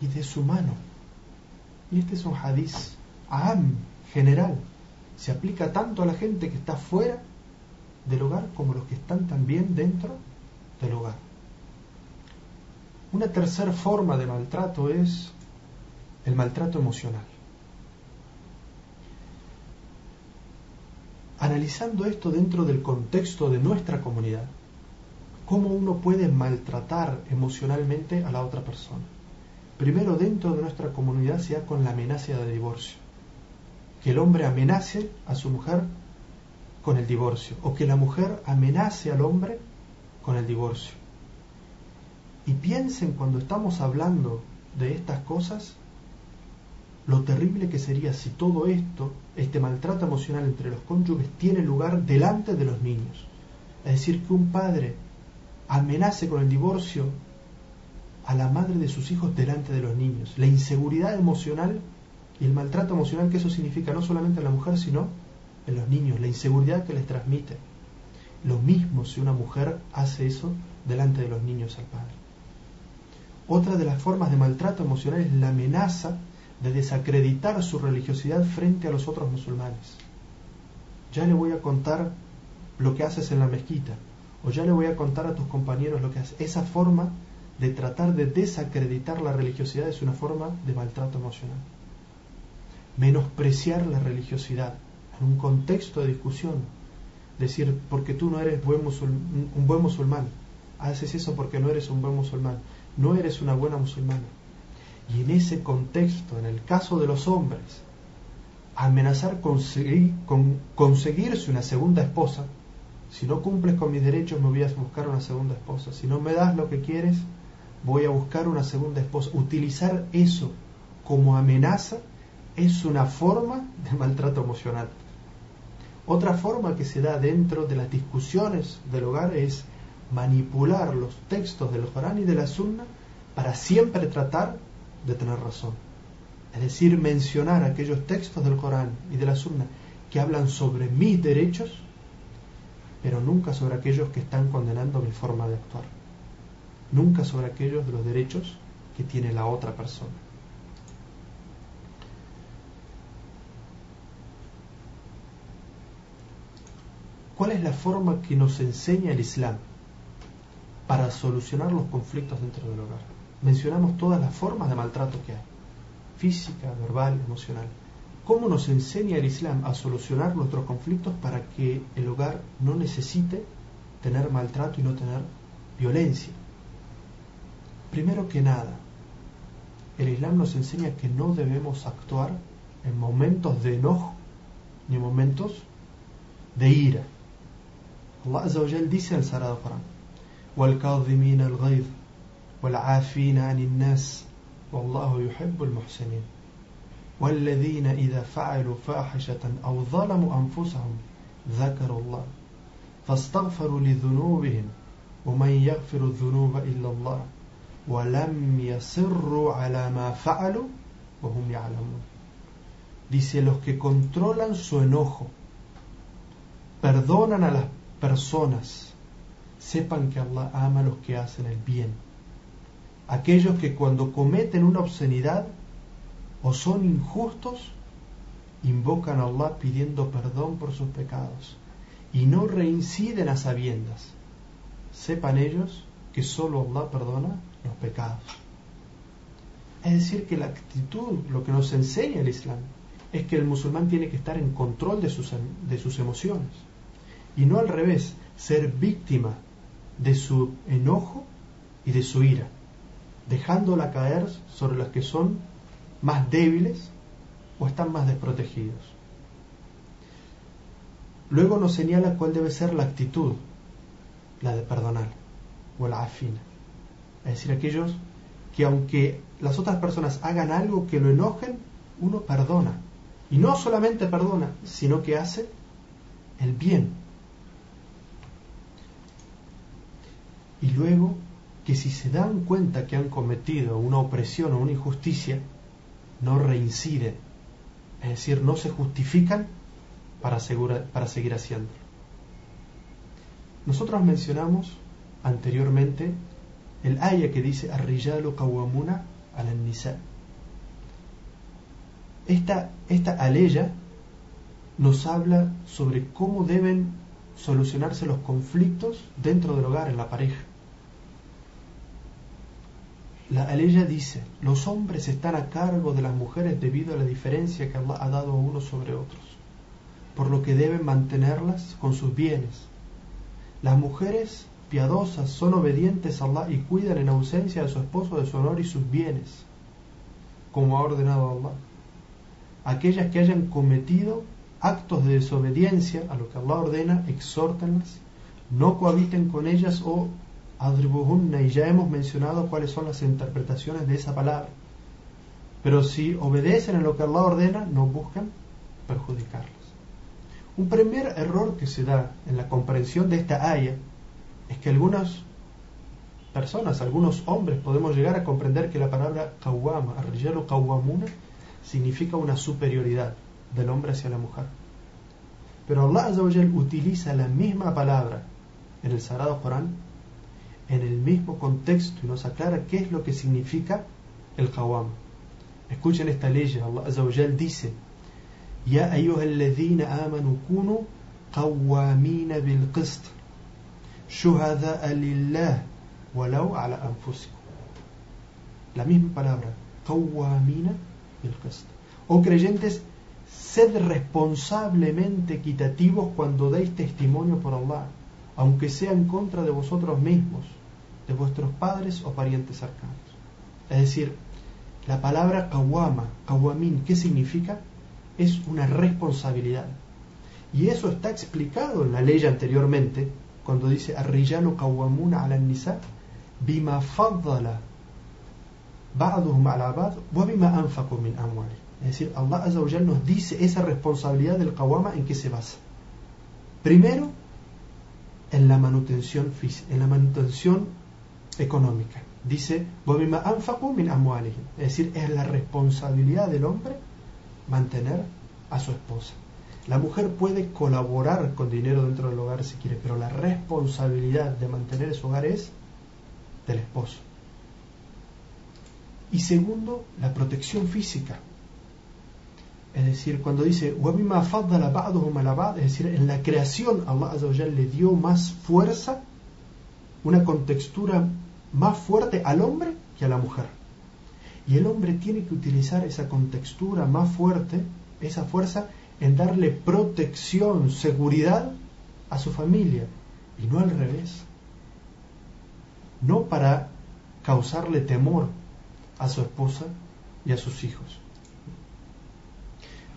y de su mano. Y este es un hadiz aham, general. Se aplica tanto a la gente que está fuera del hogar como los que están también dentro del hogar. Una tercera forma de maltrato es el maltrato emocional. Analizando esto dentro del contexto de nuestra comunidad, ¿cómo uno puede maltratar emocionalmente a la otra persona? Primero, dentro de nuestra comunidad sea con la amenaza de divorcio. Que el hombre amenace a su mujer con el divorcio, o que la mujer amenace al hombre con el divorcio. Y piensen cuando estamos hablando de estas cosas, lo terrible que sería si todo esto, este maltrato emocional entre los cónyuges, tiene lugar delante de los niños. Es decir, que un padre amenace con el divorcio a la madre de sus hijos delante de los niños. La inseguridad emocional y el maltrato emocional que eso significa no solamente en la mujer, sino en los niños, la inseguridad que les transmite. Lo mismo si una mujer hace eso delante de los niños al padre. Otra de las formas de maltrato emocional es la amenaza de desacreditar su religiosidad frente a los otros musulmanes. Ya le voy a contar lo que haces en la mezquita, o ya le voy a contar a tus compañeros lo que haces. Esa forma de tratar de desacreditar la religiosidad es una forma de maltrato emocional. Menospreciar la religiosidad en un contexto de discusión. Decir, porque tú no eres buen un buen musulmán, haces eso porque no eres un buen musulmán, no eres una buena musulmana y en ese contexto, en el caso de los hombres, amenazar conseguir, con conseguirse una segunda esposa, si no cumples con mis derechos me voy a buscar una segunda esposa, si no me das lo que quieres, voy a buscar una segunda esposa. Utilizar eso como amenaza es una forma de maltrato emocional. Otra forma que se da dentro de las discusiones del hogar es manipular los textos del Corán y de la Sunna para siempre tratar de tener razón. Es decir, mencionar aquellos textos del Corán y de la Sunna que hablan sobre mis derechos, pero nunca sobre aquellos que están condenando mi forma de actuar. Nunca sobre aquellos de los derechos que tiene la otra persona. ¿Cuál es la forma que nos enseña el Islam para solucionar los conflictos dentro del hogar? mencionamos todas las formas de maltrato que hay, física, verbal, emocional. ¿Cómo nos enseña el Islam a solucionar nuestros conflictos para que el hogar no necesite tener maltrato y no tener violencia? Primero que nada, el Islam nos enseña que no debemos actuar en momentos de enojo ni en momentos de ira. Wa dice en el Sagrado Corán: "Wal-kadhimin al-ghayz wal-'afin 'anil nas, wallahu yuhibbul muhsinin." والذين إذا فعلوا فاحشة أو ظلموا أنفسهم ذكروا الله فاستغفروا لذنوبهم ومن يغفر الذنوب إلا الله ولم يصروا على ما فعلوا وهم يعلمون Dice, los que controlan su enojo, perdonan a las personas, sepan que Allah ama a los que hacen el bien. Aquellos que cuando cometen una obscenidad o son injustos, invocan a Allah pidiendo perdón por sus pecados y no reinciden a sabiendas. Sepan ellos que solo Allah perdona los pecados. Es decir, que la actitud, lo que nos enseña el Islam, es que el musulmán tiene que estar en control de sus, de sus emociones y no al revés, ser víctima de su enojo y de su ira, dejándola caer sobre las que son más débiles o están más desprotegidos. Luego nos señala cuál debe ser la actitud, la de perdonar, o la afina. Es decir, aquellos que aunque las otras personas hagan algo que lo enojen, uno perdona. Y no solamente perdona, sino que hace el bien. Y luego que si se dan cuenta que han cometido una opresión o una injusticia, no reinciden. Es decir, no se justifican para, para seguir haciéndolo. Nosotros mencionamos anteriormente el aya que dice Arriyalu Kawamuna al nisa. Esta, esta aleya nos habla sobre cómo deben solucionarse los conflictos dentro del hogar, en la pareja. La aleya dice, los hombres están a cargo de las mujeres debido a la diferencia que Allah ha dado a unos sobre otros, por lo que deben mantenerlas con sus bienes. Las mujeres piadosas son obedientes a Allah y cuidan en ausencia de su esposo de su honor y sus bienes, como ha ordenado Allah. Aquellas que hayan cometido actos de desobediencia a lo que Allah ordena, exhórtenlas, no cohabiten con ellas o adribuhunna, y ya hemos mencionado cuáles son las interpretaciones de esa palabra. Pero si obedecen a lo que Allah ordena, no buscan perjudicarlas. Un primer error que se da en la comprensión de esta ayah es que algunas personas, algunos hombres, podemos llegar a comprender que la palabra kawama, arrijalu kawamuna, significa una superioridad del hombre hacia la mujer. Pero Allah utiliza la misma palabra en el Sagrado Corán en el mismo contexto y nos aclara qué es lo que significa el kawam. Escuchen esta ley, Allah dice: Ya ayyuhalladhina amanu kunu qawwamina bil qist shuhada'a lillah walau ala anfusikum. La misma palabra, qawwamina bil qist. Oh creyentes, sed responsablemente equitativos cuando deis testimonio por Allah, aunque sea en contra de vosotros mismos, de vuestros padres o parientes cercanos. Es decir, la palabra kawama, kawamin, ¿qué significa? Es una responsabilidad. Y eso está explicado en la ley anteriormente, cuando dice Arriyalu kawamuna ala nisa bima faddala ba'duhum ala wa bima anfaqu min amwali. Es decir, Allah Azza wa nos dice esa responsabilidad del kawama en qué se basa. Primero, en la manutención en la manutención económica. Dice, es decir, es la responsabilidad del hombre mantener a su esposa. La mujer puede colaborar con dinero dentro del hogar si quiere, pero la responsabilidad de mantener ese hogar es del esposo. Y segundo, la protección física. Es decir, cuando dice, es decir, en la creación Allah le dio más fuerza, una contextura más fuerte al hombre que a la mujer. Y el hombre tiene que utilizar esa contextura más fuerte, esa fuerza, en darle protección, seguridad a su familia, y no al revés. No para causarle temor a su esposa y a sus hijos.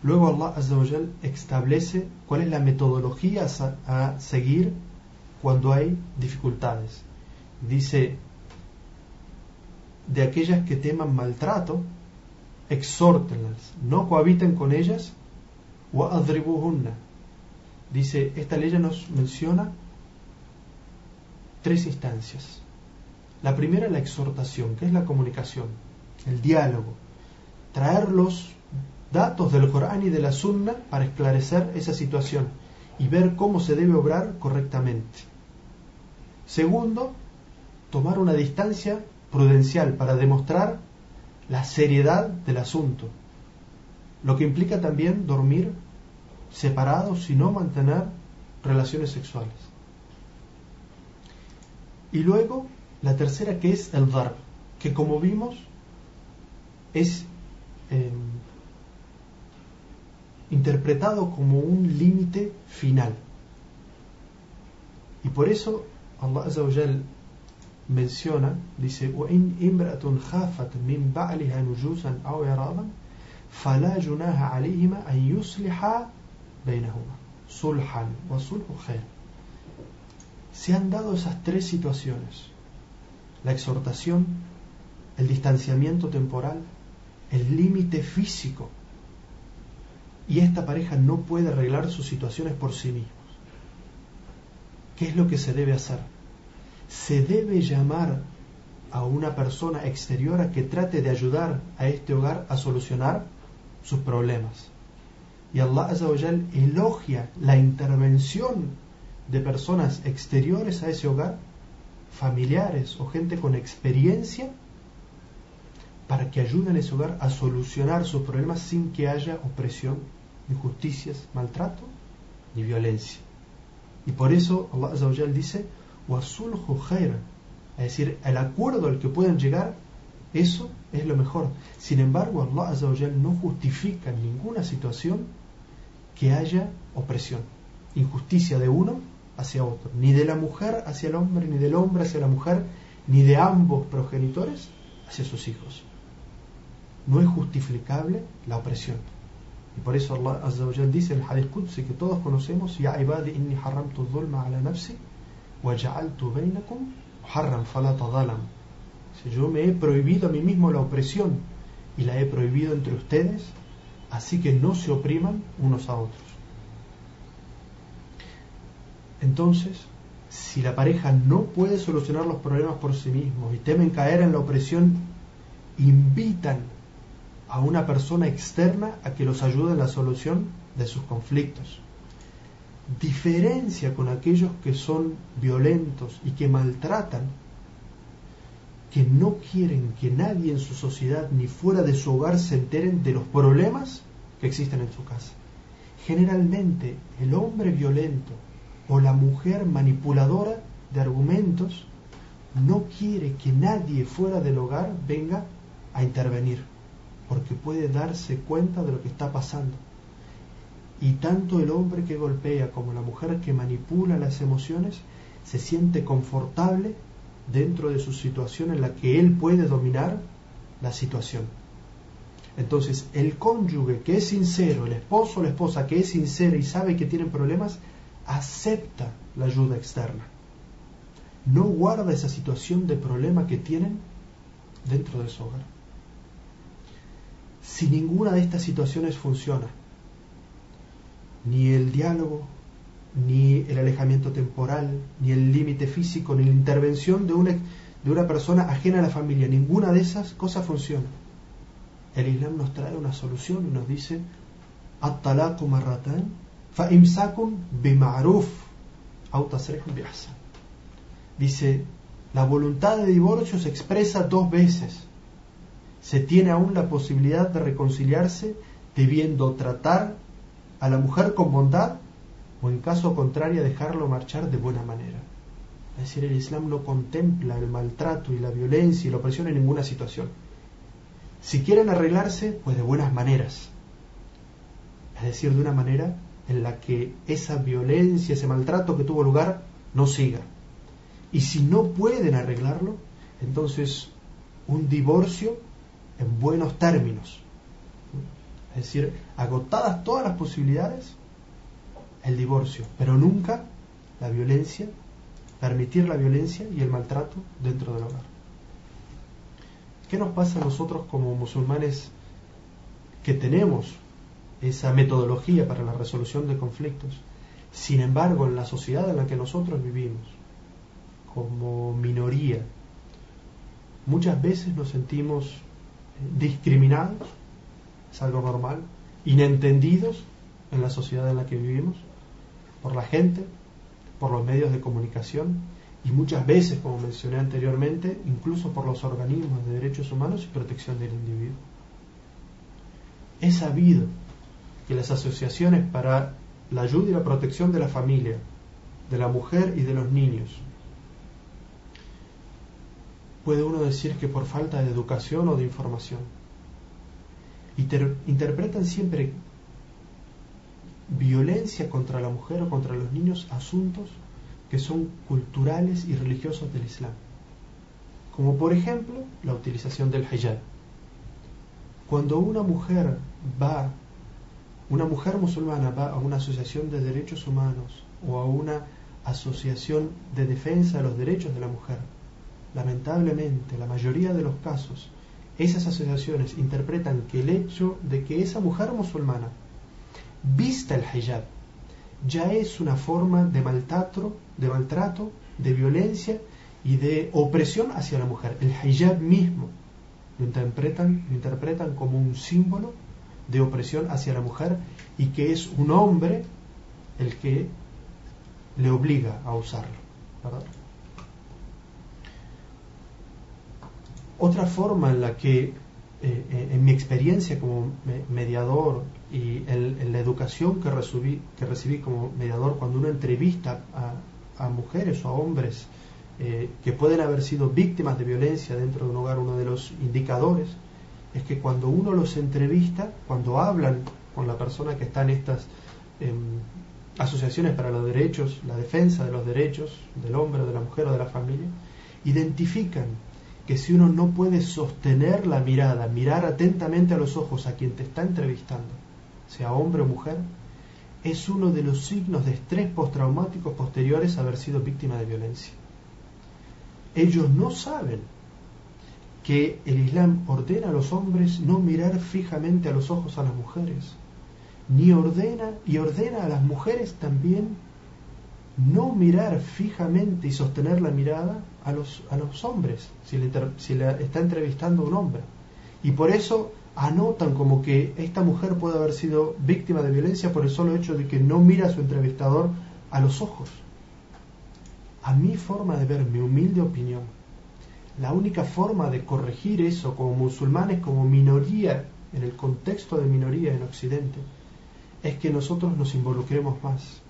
Luego Allah Azza establece cuál es la metodología a seguir cuando hay dificultades. Dice, de aquellas que teman maltrato, exhórtenlas, no cohabiten con ellas, o adribuhunna. Dice, esta ley nos menciona tres instancias. La primera, la exhortación, que es la comunicación, el diálogo, traer los datos del Corán y de la Sunna para esclarecer esa situación y ver cómo se debe obrar correctamente. Segundo, tomar una distancia prudencial para demostrar la seriedad del asunto, lo que implica también dormir separados y no mantener relaciones sexuales. Y luego la tercera que es el dar, que como vimos es em, interpretado como un límite final. Y por eso Allah Azza menciona, dice, وإن امرأة خافت من بعلها نجوسا أو إعراضا فلا جناح عليهما أن يصلحا بينهما صلحا والصلح خير Se han dado esas tres situaciones, la exhortación, el distanciamiento temporal, el límite físico, y esta pareja no puede arreglar sus situaciones por sí mismos. ¿Qué es lo que se debe hacer? Se debe llamar a una persona exterior a que trate de ayudar a este hogar a solucionar sus problemas. Y Allah Azawajal elogia la intervención de personas exteriores a ese hogar, familiares o gente con experiencia, para que ayuden a ese hogar a solucionar sus problemas sin que haya opresión, injusticias, maltrato ni violencia. Y por eso Allah Azawajal dice, es decir, el acuerdo al que pueden llegar, eso es lo mejor. Sin embargo, Allah Azawajal no justifica en ninguna situación que haya opresión, injusticia de uno hacia otro, ni de la mujer hacia el hombre, ni del hombre hacia la mujer, ni de ambos progenitores hacia sus hijos. No es justificable la opresión. Y por eso Allah Azawajal dice en el Hadith Qudsi que todos conocemos, Ya ibadi inni haramtu dhulma ala nafsi yo me he prohibido a mí mismo la opresión y la he prohibido entre ustedes, así que no se opriman unos a otros. Entonces, si la pareja no puede solucionar los problemas por sí mismos y temen caer en la opresión, invitan a una persona externa a que los ayude en la solución de sus conflictos diferencia con aquellos que son violentos y que maltratan, que no quieren que nadie en su sociedad ni fuera de su hogar se enteren de los problemas que existen en su casa. Generalmente el hombre violento o la mujer manipuladora de argumentos no quiere que nadie fuera del hogar venga a intervenir, porque puede darse cuenta de lo que está pasando y tanto el hombre que golpea como la mujer que manipula las emociones se siente confortable dentro de su situación en la que él puede dominar la situación. Entonces, el cónyuge que es sincero, el esposo o la esposa que es sincera y sabe que tienen problemas, acepta la ayuda externa. No guarda esa situación de problema que tienen dentro de su hogar. Si ninguna de estas situaciones funciona, ni el diálogo, ni el alejamiento temporal, ni el límite físico, ni la intervención de una, de una persona ajena a la familia. Ninguna de esas cosas funciona. El Islam nos trae una solución y nos dice, At-talaqu marratan, fa imsakun bima'ruf, Dice, la voluntad de divorcio se expresa dos veces. Se tiene aún la posibilidad de reconciliarse debiendo tratar a la mujer con bondad o en caso contrario dejarlo marchar de buena manera. Es decir, el Islam no contempla el maltrato y la violencia y la opresión en ninguna situación. Si quieren arreglarse, pues de buenas maneras. Es decir, de una manera en la que esa violencia, ese maltrato que tuvo lugar, no siga. Y si no pueden arreglarlo, entonces un divorcio en buenos términos. Es decir, agotadas todas las posibilidades, el divorcio, pero nunca la violencia, permitir la violencia y el maltrato dentro del hogar. ¿Qué nos pasa a nosotros como musulmanes que tenemos esa metodología para la resolución de conflictos? Sin embargo, en la sociedad en la que nosotros vivimos, como minoría, muchas veces nos sentimos discriminados, es algo normal, inentendidos en la sociedad en la que vivimos, por la gente, por los medios de comunicación y muchas veces, como mencioné anteriormente, incluso por los organismos de derechos humanos y protección del individuo. Es sabido que las asociaciones para la ayuda y la protección de la familia, de la mujer y de los niños, puede uno decir que por falta de educación o de información, interpretan siempre violencia contra la mujer o contra los niños asuntos que son culturales y religiosos del Islam. Como por ejemplo la utilización del hijab. Cuando una mujer va, una mujer musulmana va a una asociación de derechos humanos o a una asociación de defensa de los derechos de la mujer, lamentablemente la mayoría de los casos, esas asociaciones interpretan que el hecho de que esa mujer musulmana vista el hijab ya es una forma de maltrato, de maltrato, de violencia y de opresión hacia la mujer. El hijab mismo lo interpretan, lo interpretan como un símbolo de opresión hacia la mujer y que es un hombre el que le obliga a usarlo. Otra forma en la que eh, eh, en mi experiencia como mediador y en, la educación que recibí, que recibí como mediador cuando uno entrevista a, mujeres o a hombres eh, que pueden haber sido víctimas de violencia dentro de un hogar, uno de los indicadores es que cuando uno los entrevista, cuando hablan con la persona que está en estas em, asociaciones para los derechos, la defensa de los derechos del hombre, de la mujer o de la familia, identifican que si uno no puede sostener la mirada, mirar atentamente a los ojos a quien te está entrevistando, sea hombre o mujer, es uno de los signos de estrés postraumáticos posteriores a haber sido víctima de violencia. Ellos no saben que el Islam ordena a los hombres no mirar fijamente a los ojos a las mujeres, ni ordena y ordena a las mujeres también no mirar fijamente y sostener la mirada a los, a los hombres, si le, si le está entrevistando un hombre. Y por eso anotan como que esta mujer puede haber sido víctima de violencia por el solo hecho de que no mira a su entrevistador a los ojos. A mi forma de ver, mi humilde opinión, la única forma de corregir eso como musulmanes, como minoría, en el contexto de minoría en Occidente, es que nosotros nos involucremos más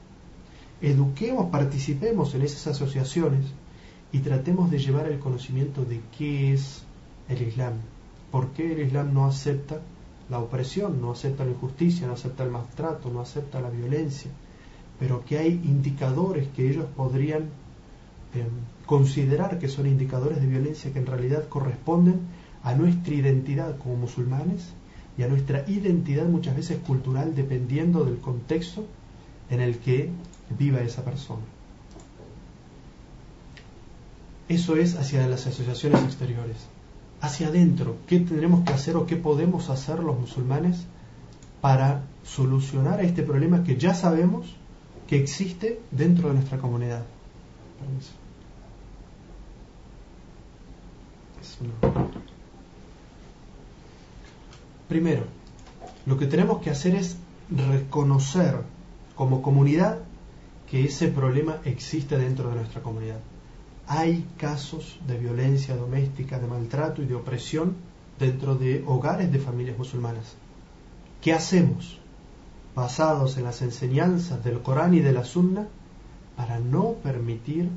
eduquemos, participemos en esas asociaciones y tratemos de llevar el conocimiento de qué es el Islam, por qué el Islam no acepta la opresión, no acepta la injusticia, no acepta el maltrato, no acepta la violencia, pero que hay indicadores que ellos podrían em, considerar que son indicadores de violencia que en realidad corresponden a nuestra identidad como musulmanes y a nuestra identidad muchas veces cultural dependiendo del contexto en el que viva esa persona. Eso es hacia las asociaciones exteriores. Hacia adentro, ¿qué tendremos que hacer o qué podemos hacer los musulmanes para solucionar este problema que ya sabemos que existe dentro de nuestra comunidad? Primero, lo que tenemos que hacer es reconocer como comunidad que ese problema existe dentro de nuestra comunidad. Hay casos de violencia doméstica, de maltrato y de opresión dentro de hogares de familias musulmanas. ¿Qué hacemos? Basados en las enseñanzas del Corán y de la Sunna, para no permitir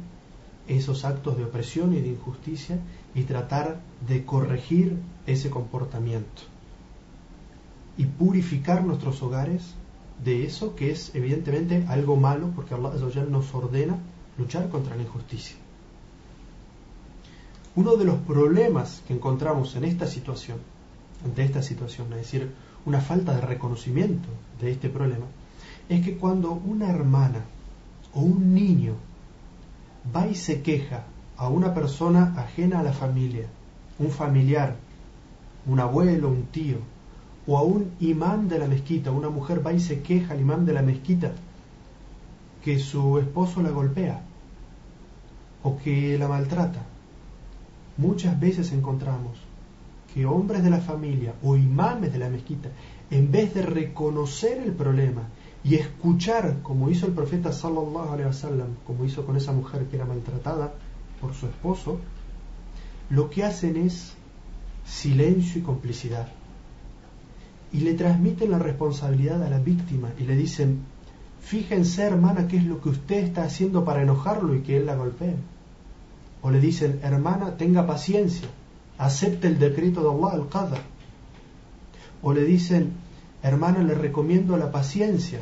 esos actos de opresión y de injusticia y tratar de corregir ese comportamiento y purificar nuestros hogares de eso que es evidentemente algo malo porque Allah nos ordena luchar contra la injusticia. Uno de los problemas que encontramos en esta situación, ante esta situación, es decir, una falta de reconocimiento de este problema, es que cuando una hermana o un niño va y se queja a una persona ajena a la familia, un familiar, un abuelo, un tío, o a un imán de la mezquita, una mujer va y se queja al imán de la mezquita que su esposo la golpea o que la maltrata. Muchas veces encontramos que hombres de la familia o imames de la mezquita, en vez de reconocer el problema y escuchar, como hizo el profeta sallallahu alaihi wasallam, como hizo con esa mujer que era maltratada por su esposo, lo que hacen es silencio y complicidad. Y le transmiten la responsabilidad a la víctima y le dicen, fíjense hermana qué es lo que usted está haciendo para enojarlo y que él la golpee. O le dicen, hermana, tenga paciencia, acepte el decreto de Allah, el Qadr. O le dicen, hermana, le recomiendo la paciencia.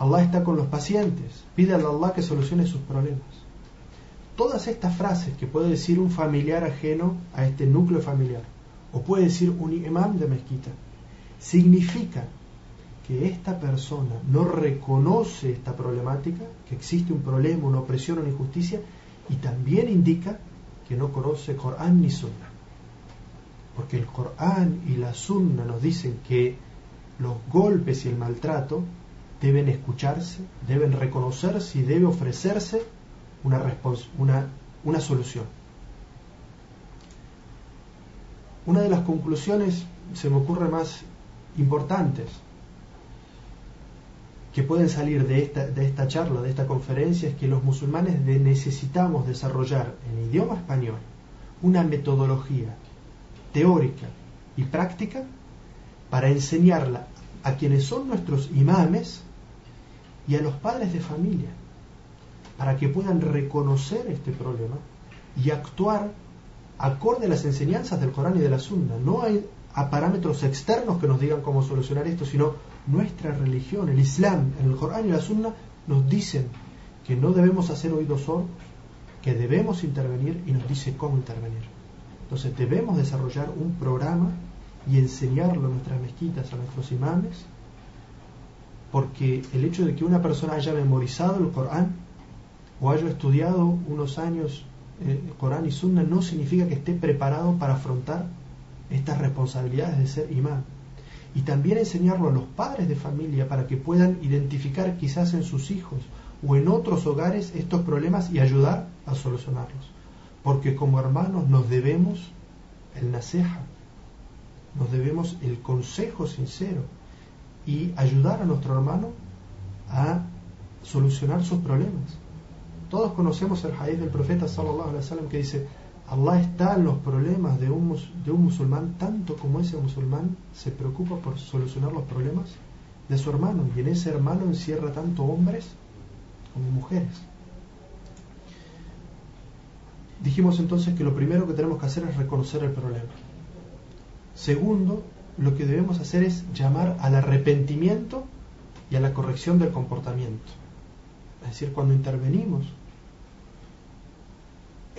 Allah está con los pacientes, pídale a Allah que solucione sus problemas. Todas estas frases que puede decir un familiar ajeno a este núcleo familiar, o puede decir un imán de mezquita, significa que esta persona no reconoce esta problemática, que existe un problema, una opresión, una injusticia, y también indica que no conoce Corán ni Sunna. Porque el Corán y la Sunna nos dicen que los golpes y el maltrato deben escucharse, deben reconocerse y debe ofrecerse una, una, una solución. Una de las conclusiones se me ocurre más importantes que pueden salir de esta, de esta charla, de esta conferencia, es que los musulmanes necesitamos desarrollar en idioma español una metodología teórica y práctica para enseñarla a quienes son nuestros imames y a los padres de familia, para que puedan reconocer este problema y actuar acorde a las enseñanzas del Corán y de la Sunna. No hay a parámetros externos que nos digan cómo solucionar esto, sino nuestra religión, el Islam, en el Corán y la Sunna, nos dicen que no debemos hacer oídos sordos, que debemos intervenir y nos dice cómo intervenir. Entonces debemos desarrollar un programa y enseñarlo a nuestras mezquitas, a nuestros imames, porque el hecho de que una persona haya memorizado el Corán o haya estudiado unos años el eh, Corán y Sunna no significa que esté preparado para afrontar estas responsabilidades de ser imán y también enseñarlo a los padres de familia para que puedan identificar quizás en sus hijos o en otros hogares estos problemas y ayudar a solucionarlos. Porque como hermanos nos debemos el naseja, nos debemos el consejo sincero y ayudar a nuestro hermano a solucionar sus problemas. Todos conocemos el hadith del profeta sallallahu alaihi wasallam que dice Allah está en los problemas de un, de un musulmán tanto como ese musulmán se preocupa por solucionar los problemas de su hermano y en ese hermano encierra tanto hombres como mujeres. Dijimos entonces que lo primero que tenemos que hacer es reconocer el problema. Segundo, lo que debemos hacer es llamar al arrepentimiento y a la corrección del comportamiento. Es decir, cuando intervenimos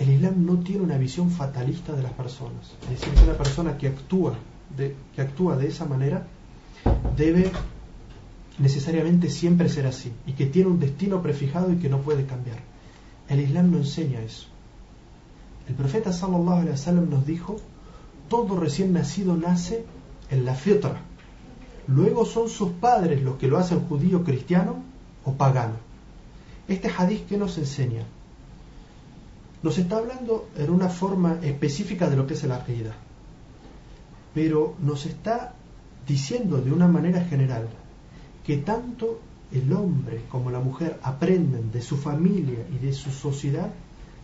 el Islam no tiene una visión fatalista de las personas. Es decir, que una persona que actúa de, que actúa de esa manera debe necesariamente siempre ser así y que tiene un destino prefijado y que no puede cambiar. El Islam no enseña eso. El profeta sallallahu alaihi wasallam nos dijo, todo recién nacido nace en la fitra. Luego son sus padres los que lo hacen judío, cristiano o pagano. Este hadith que nos enseña nos está hablando en una forma específica de lo que es la aqidah, pero nos está diciendo de una manera general que tanto el hombre como la mujer aprenden de su familia y de su sociedad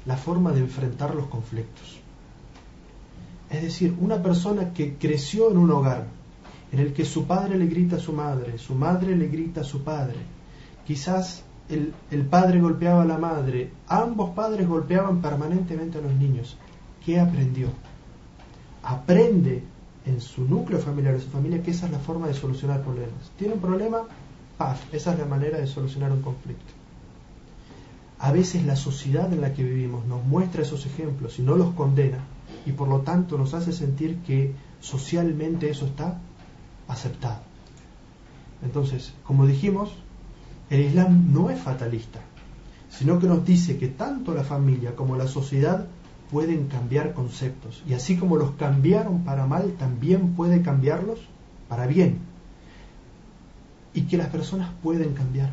la forma de enfrentar los conflictos. Es decir, una persona que creció en un hogar en el que su padre le grita a su madre, su madre le grita a su padre, quizás el, padre golpeaba a la madre, ambos padres golpeaban permanentemente a los niños. ¿Qué aprendió? Aprende en su núcleo familiar, en su familia, que esa es la forma de solucionar problemas. Tiene un problema, paz, esa es la manera de solucionar un conflicto. a veces la sociedad en la que vivimos nos muestra esos ejemplos y no los condena y por lo tanto nos hace sentir que socialmente eso está aceptado. Entonces, como dijimos, el Islam no es fatalista, sino que nos dice que tanto la familia como la sociedad pueden cambiar conceptos y así como los cambiaron para mal, también puede cambiarlos para bien y que las personas pueden cambiar.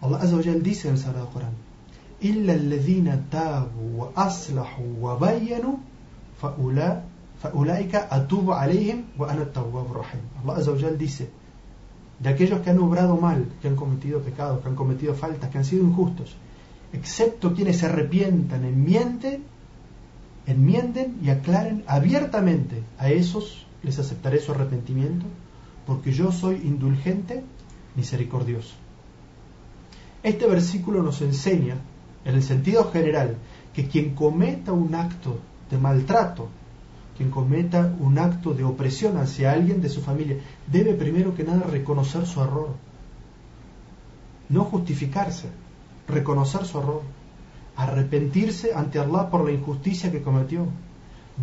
Allah Azza wa dice en el Sagrado Corán: "Illa alladhina tabu wa aslahu wa bayyanu faulaika atubu alayhim wa ana rahim." Allah Azza wa dice: de aquellos que han obrado mal, que han cometido pecados, que han cometido faltas, que han sido injustos, excepto quienes se arrepientan, enmienden, enmienden y aclaren abiertamente a esos les aceptaré su arrepentimiento, porque yo soy indulgente, misericordioso. Este versículo nos enseña, en el sentido general, que quien cometa un acto de maltrato, quien cometa un acto de opresión hacia alguien de su familia, debe primero que nada reconocer su error. No justificarse, reconocer su error, arrepentirse ante Allah por la injusticia que cometió,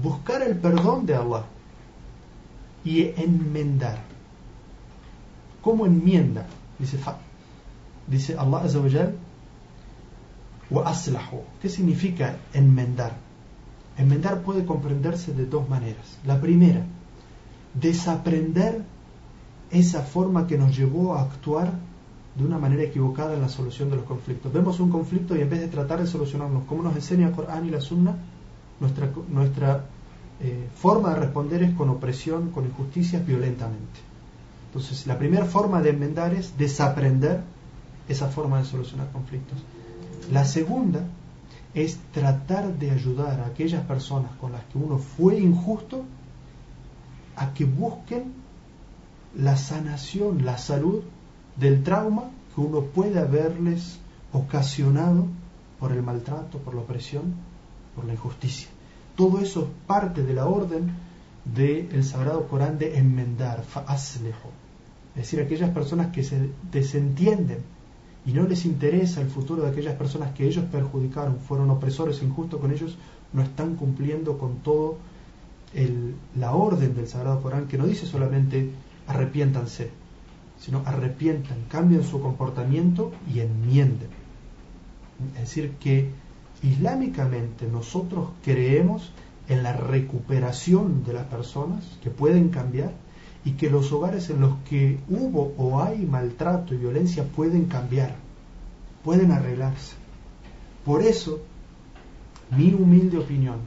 buscar el perdón de Allah y enmendar. ¿Cómo enmienda? Dice, dice Allah Azza wa. ¿Qué significa enmendar? Enmendar puede comprenderse de dos maneras. La primera, desaprender esa forma que nos llevó a actuar de una manera equivocada en la solución de los conflictos. Vemos un conflicto y en vez de tratar de solucionarnos, como nos enseña el Corán y la Sunna, nuestra, nuestra eh, forma de responder es con opresión, con injusticias, violentamente. Entonces, la primera forma de enmendar es desaprender esa forma de solucionar conflictos. La segunda es tratar de ayudar a aquellas personas con las que uno fue injusto a que busquen la sanación, la salud del trauma que uno puede haberles ocasionado por el maltrato, por la opresión, por la injusticia. Todo eso es parte de la orden del Sagrado Corán de enmendar, fa'aslejo. Es decir, aquellas personas que se desentienden y no les interesa el futuro de aquellas personas que ellos perjudicaron, fueron opresores injustos con ellos, no están cumpliendo con todo la orden del Sagrado Corán, que no dice solamente arrepiéntanse, sino arrepientan, cambien su comportamiento y enmienden. Es decir, que islámicamente nosotros creemos en la recuperación de las personas que pueden cambiar y que los hogares en los que hubo o hay maltrato y violencia pueden cambiar, pueden arreglarse. Por eso, mi humilde opinión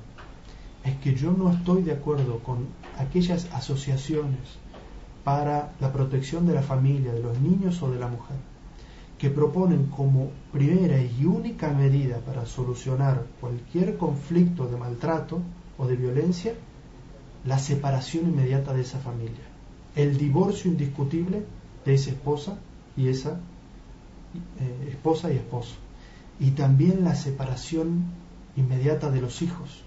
es que yo no estoy de acuerdo con aquellas asociaciones para la protección de la familia, de los niños o de la mujer, que proponen como primera y única medida para solucionar cualquier conflicto de maltrato o de violencia la separación inmediata de esa familia, el divorcio indiscutible de esa esposa y esa eh, esposa y esposo, y también la separación inmediata de los hijos,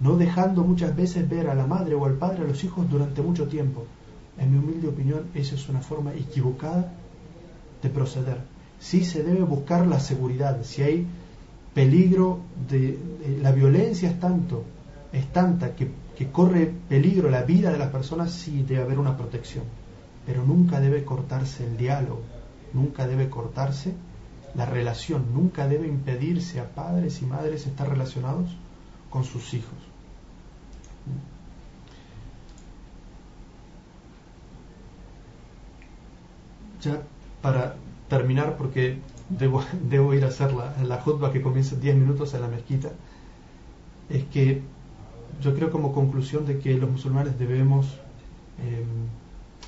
no dejando muchas veces ver a la madre o al padre a los hijos durante mucho tiempo. En mi humilde opinión, esa es una forma equivocada de proceder. Sí se debe buscar la seguridad. Si hay peligro de, la violencia es tanto, es tanta que, corre peligro la vida de las personas, sí debe haber una protección. Pero nunca debe cortarse el diálogo, nunca debe cortarse la relación, nunca debe impedirse a padres y madres estar relacionados con sus hijos. Ya para terminar, porque debo, debo ir a hacer la, la que comienza en 10 minutos en la mezquita, es que yo creo como conclusión de que los musulmanes debemos em,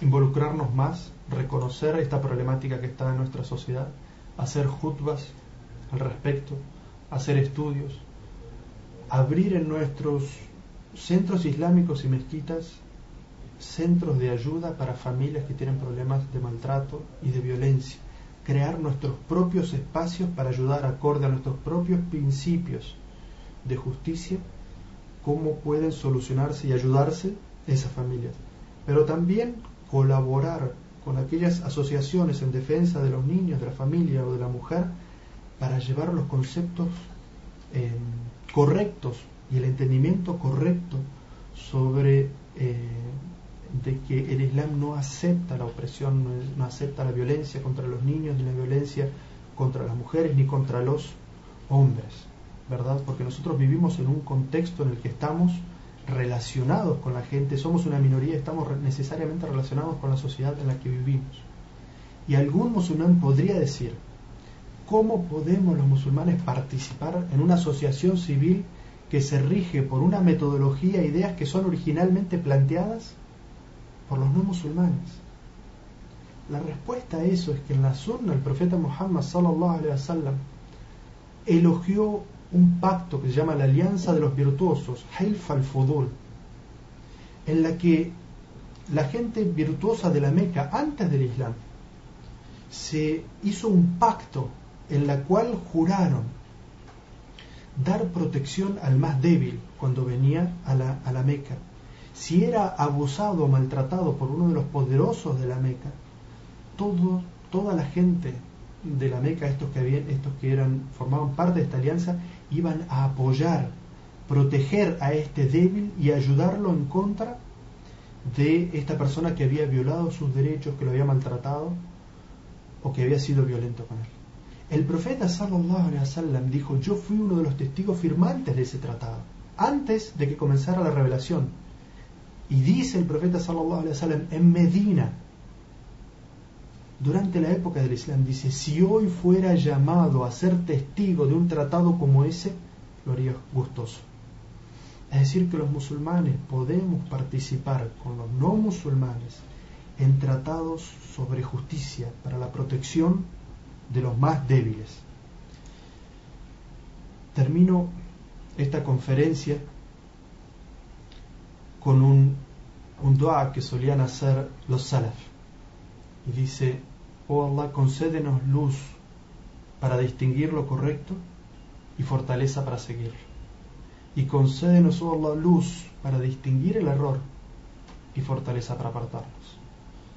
involucrarnos más, reconocer esta problemática que está en nuestra sociedad, hacer jutbas al respecto, hacer estudios, abrir en nuestros centros islámicos y mezquitas centros de ayuda para familias que tienen problemas de maltrato y de violencia, crear nuestros propios espacios para ayudar acorde a nuestros propios principios de justicia, cómo pueden solucionarse y ayudarse esas familias, pero también colaborar con aquellas asociaciones en defensa de los niños, de la familia o de la mujer para llevar los conceptos eh, correctos y el entendimiento correcto sobre eh, de que el Islam no acepta la opresión, no, acepta la violencia contra los niños, ni la violencia contra las mujeres, ni contra los hombres, ¿verdad? Porque nosotros vivimos en un contexto en el que estamos relacionados con la gente, somos una minoría, estamos necesariamente relacionados con la sociedad en la que vivimos. Y algún musulmán podría decir, ¿cómo podemos los musulmanes participar en una asociación civil que se rige por una metodología ideas que son originalmente planteadas por los no musulmanes? La respuesta a eso es que en la sunna el profeta Muhammad sallallahu alaihi wasallam elogió un pacto que se llama la Alianza de los Virtuosos, Hailf al-Fudul, en la que la gente virtuosa de la Meca antes del Islam se hizo un pacto en la cual juraron dar protección al más débil cuando venía a la, a la Meca. Si era abusado o maltratado por uno de los poderosos de la Meca, todo, toda la gente de la Meca, estos que habían, estos que eran, formaban parte de esta alianza, iban a apoyar, proteger a este débil y ayudarlo en contra de esta persona que había violado sus derechos, que lo había maltratado o que había sido violento con él. El profeta sallallahu alaihi wasallam dijo, "Yo fui uno de los testigos firmantes de ese tratado, antes de que comenzara la revelación." Y dice el profeta sallallahu alaihi wasallam en Medina, durante la época del Islam, dice, si hoy fuera llamado a ser testigo de un tratado como ese, lo haría gustoso. Es decir, que los musulmanes podemos participar con los no musulmanes en tratados sobre justicia para la protección de los más débiles. Termino esta conferencia con un, un dua que solían hacer los salaf. Y dice, oh Allah, concédenos luz para distinguir lo correcto y fortaleza para seguirlo. Y concédenos, oh Allah, luz para distinguir el error y fortaleza para apartarnos.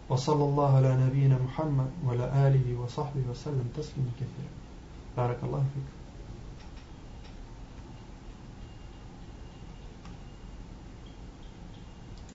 وصلى الله على نبينا محمد وعلى آله وصحبه وسلم تسليما كثيرا بارك الله فيكم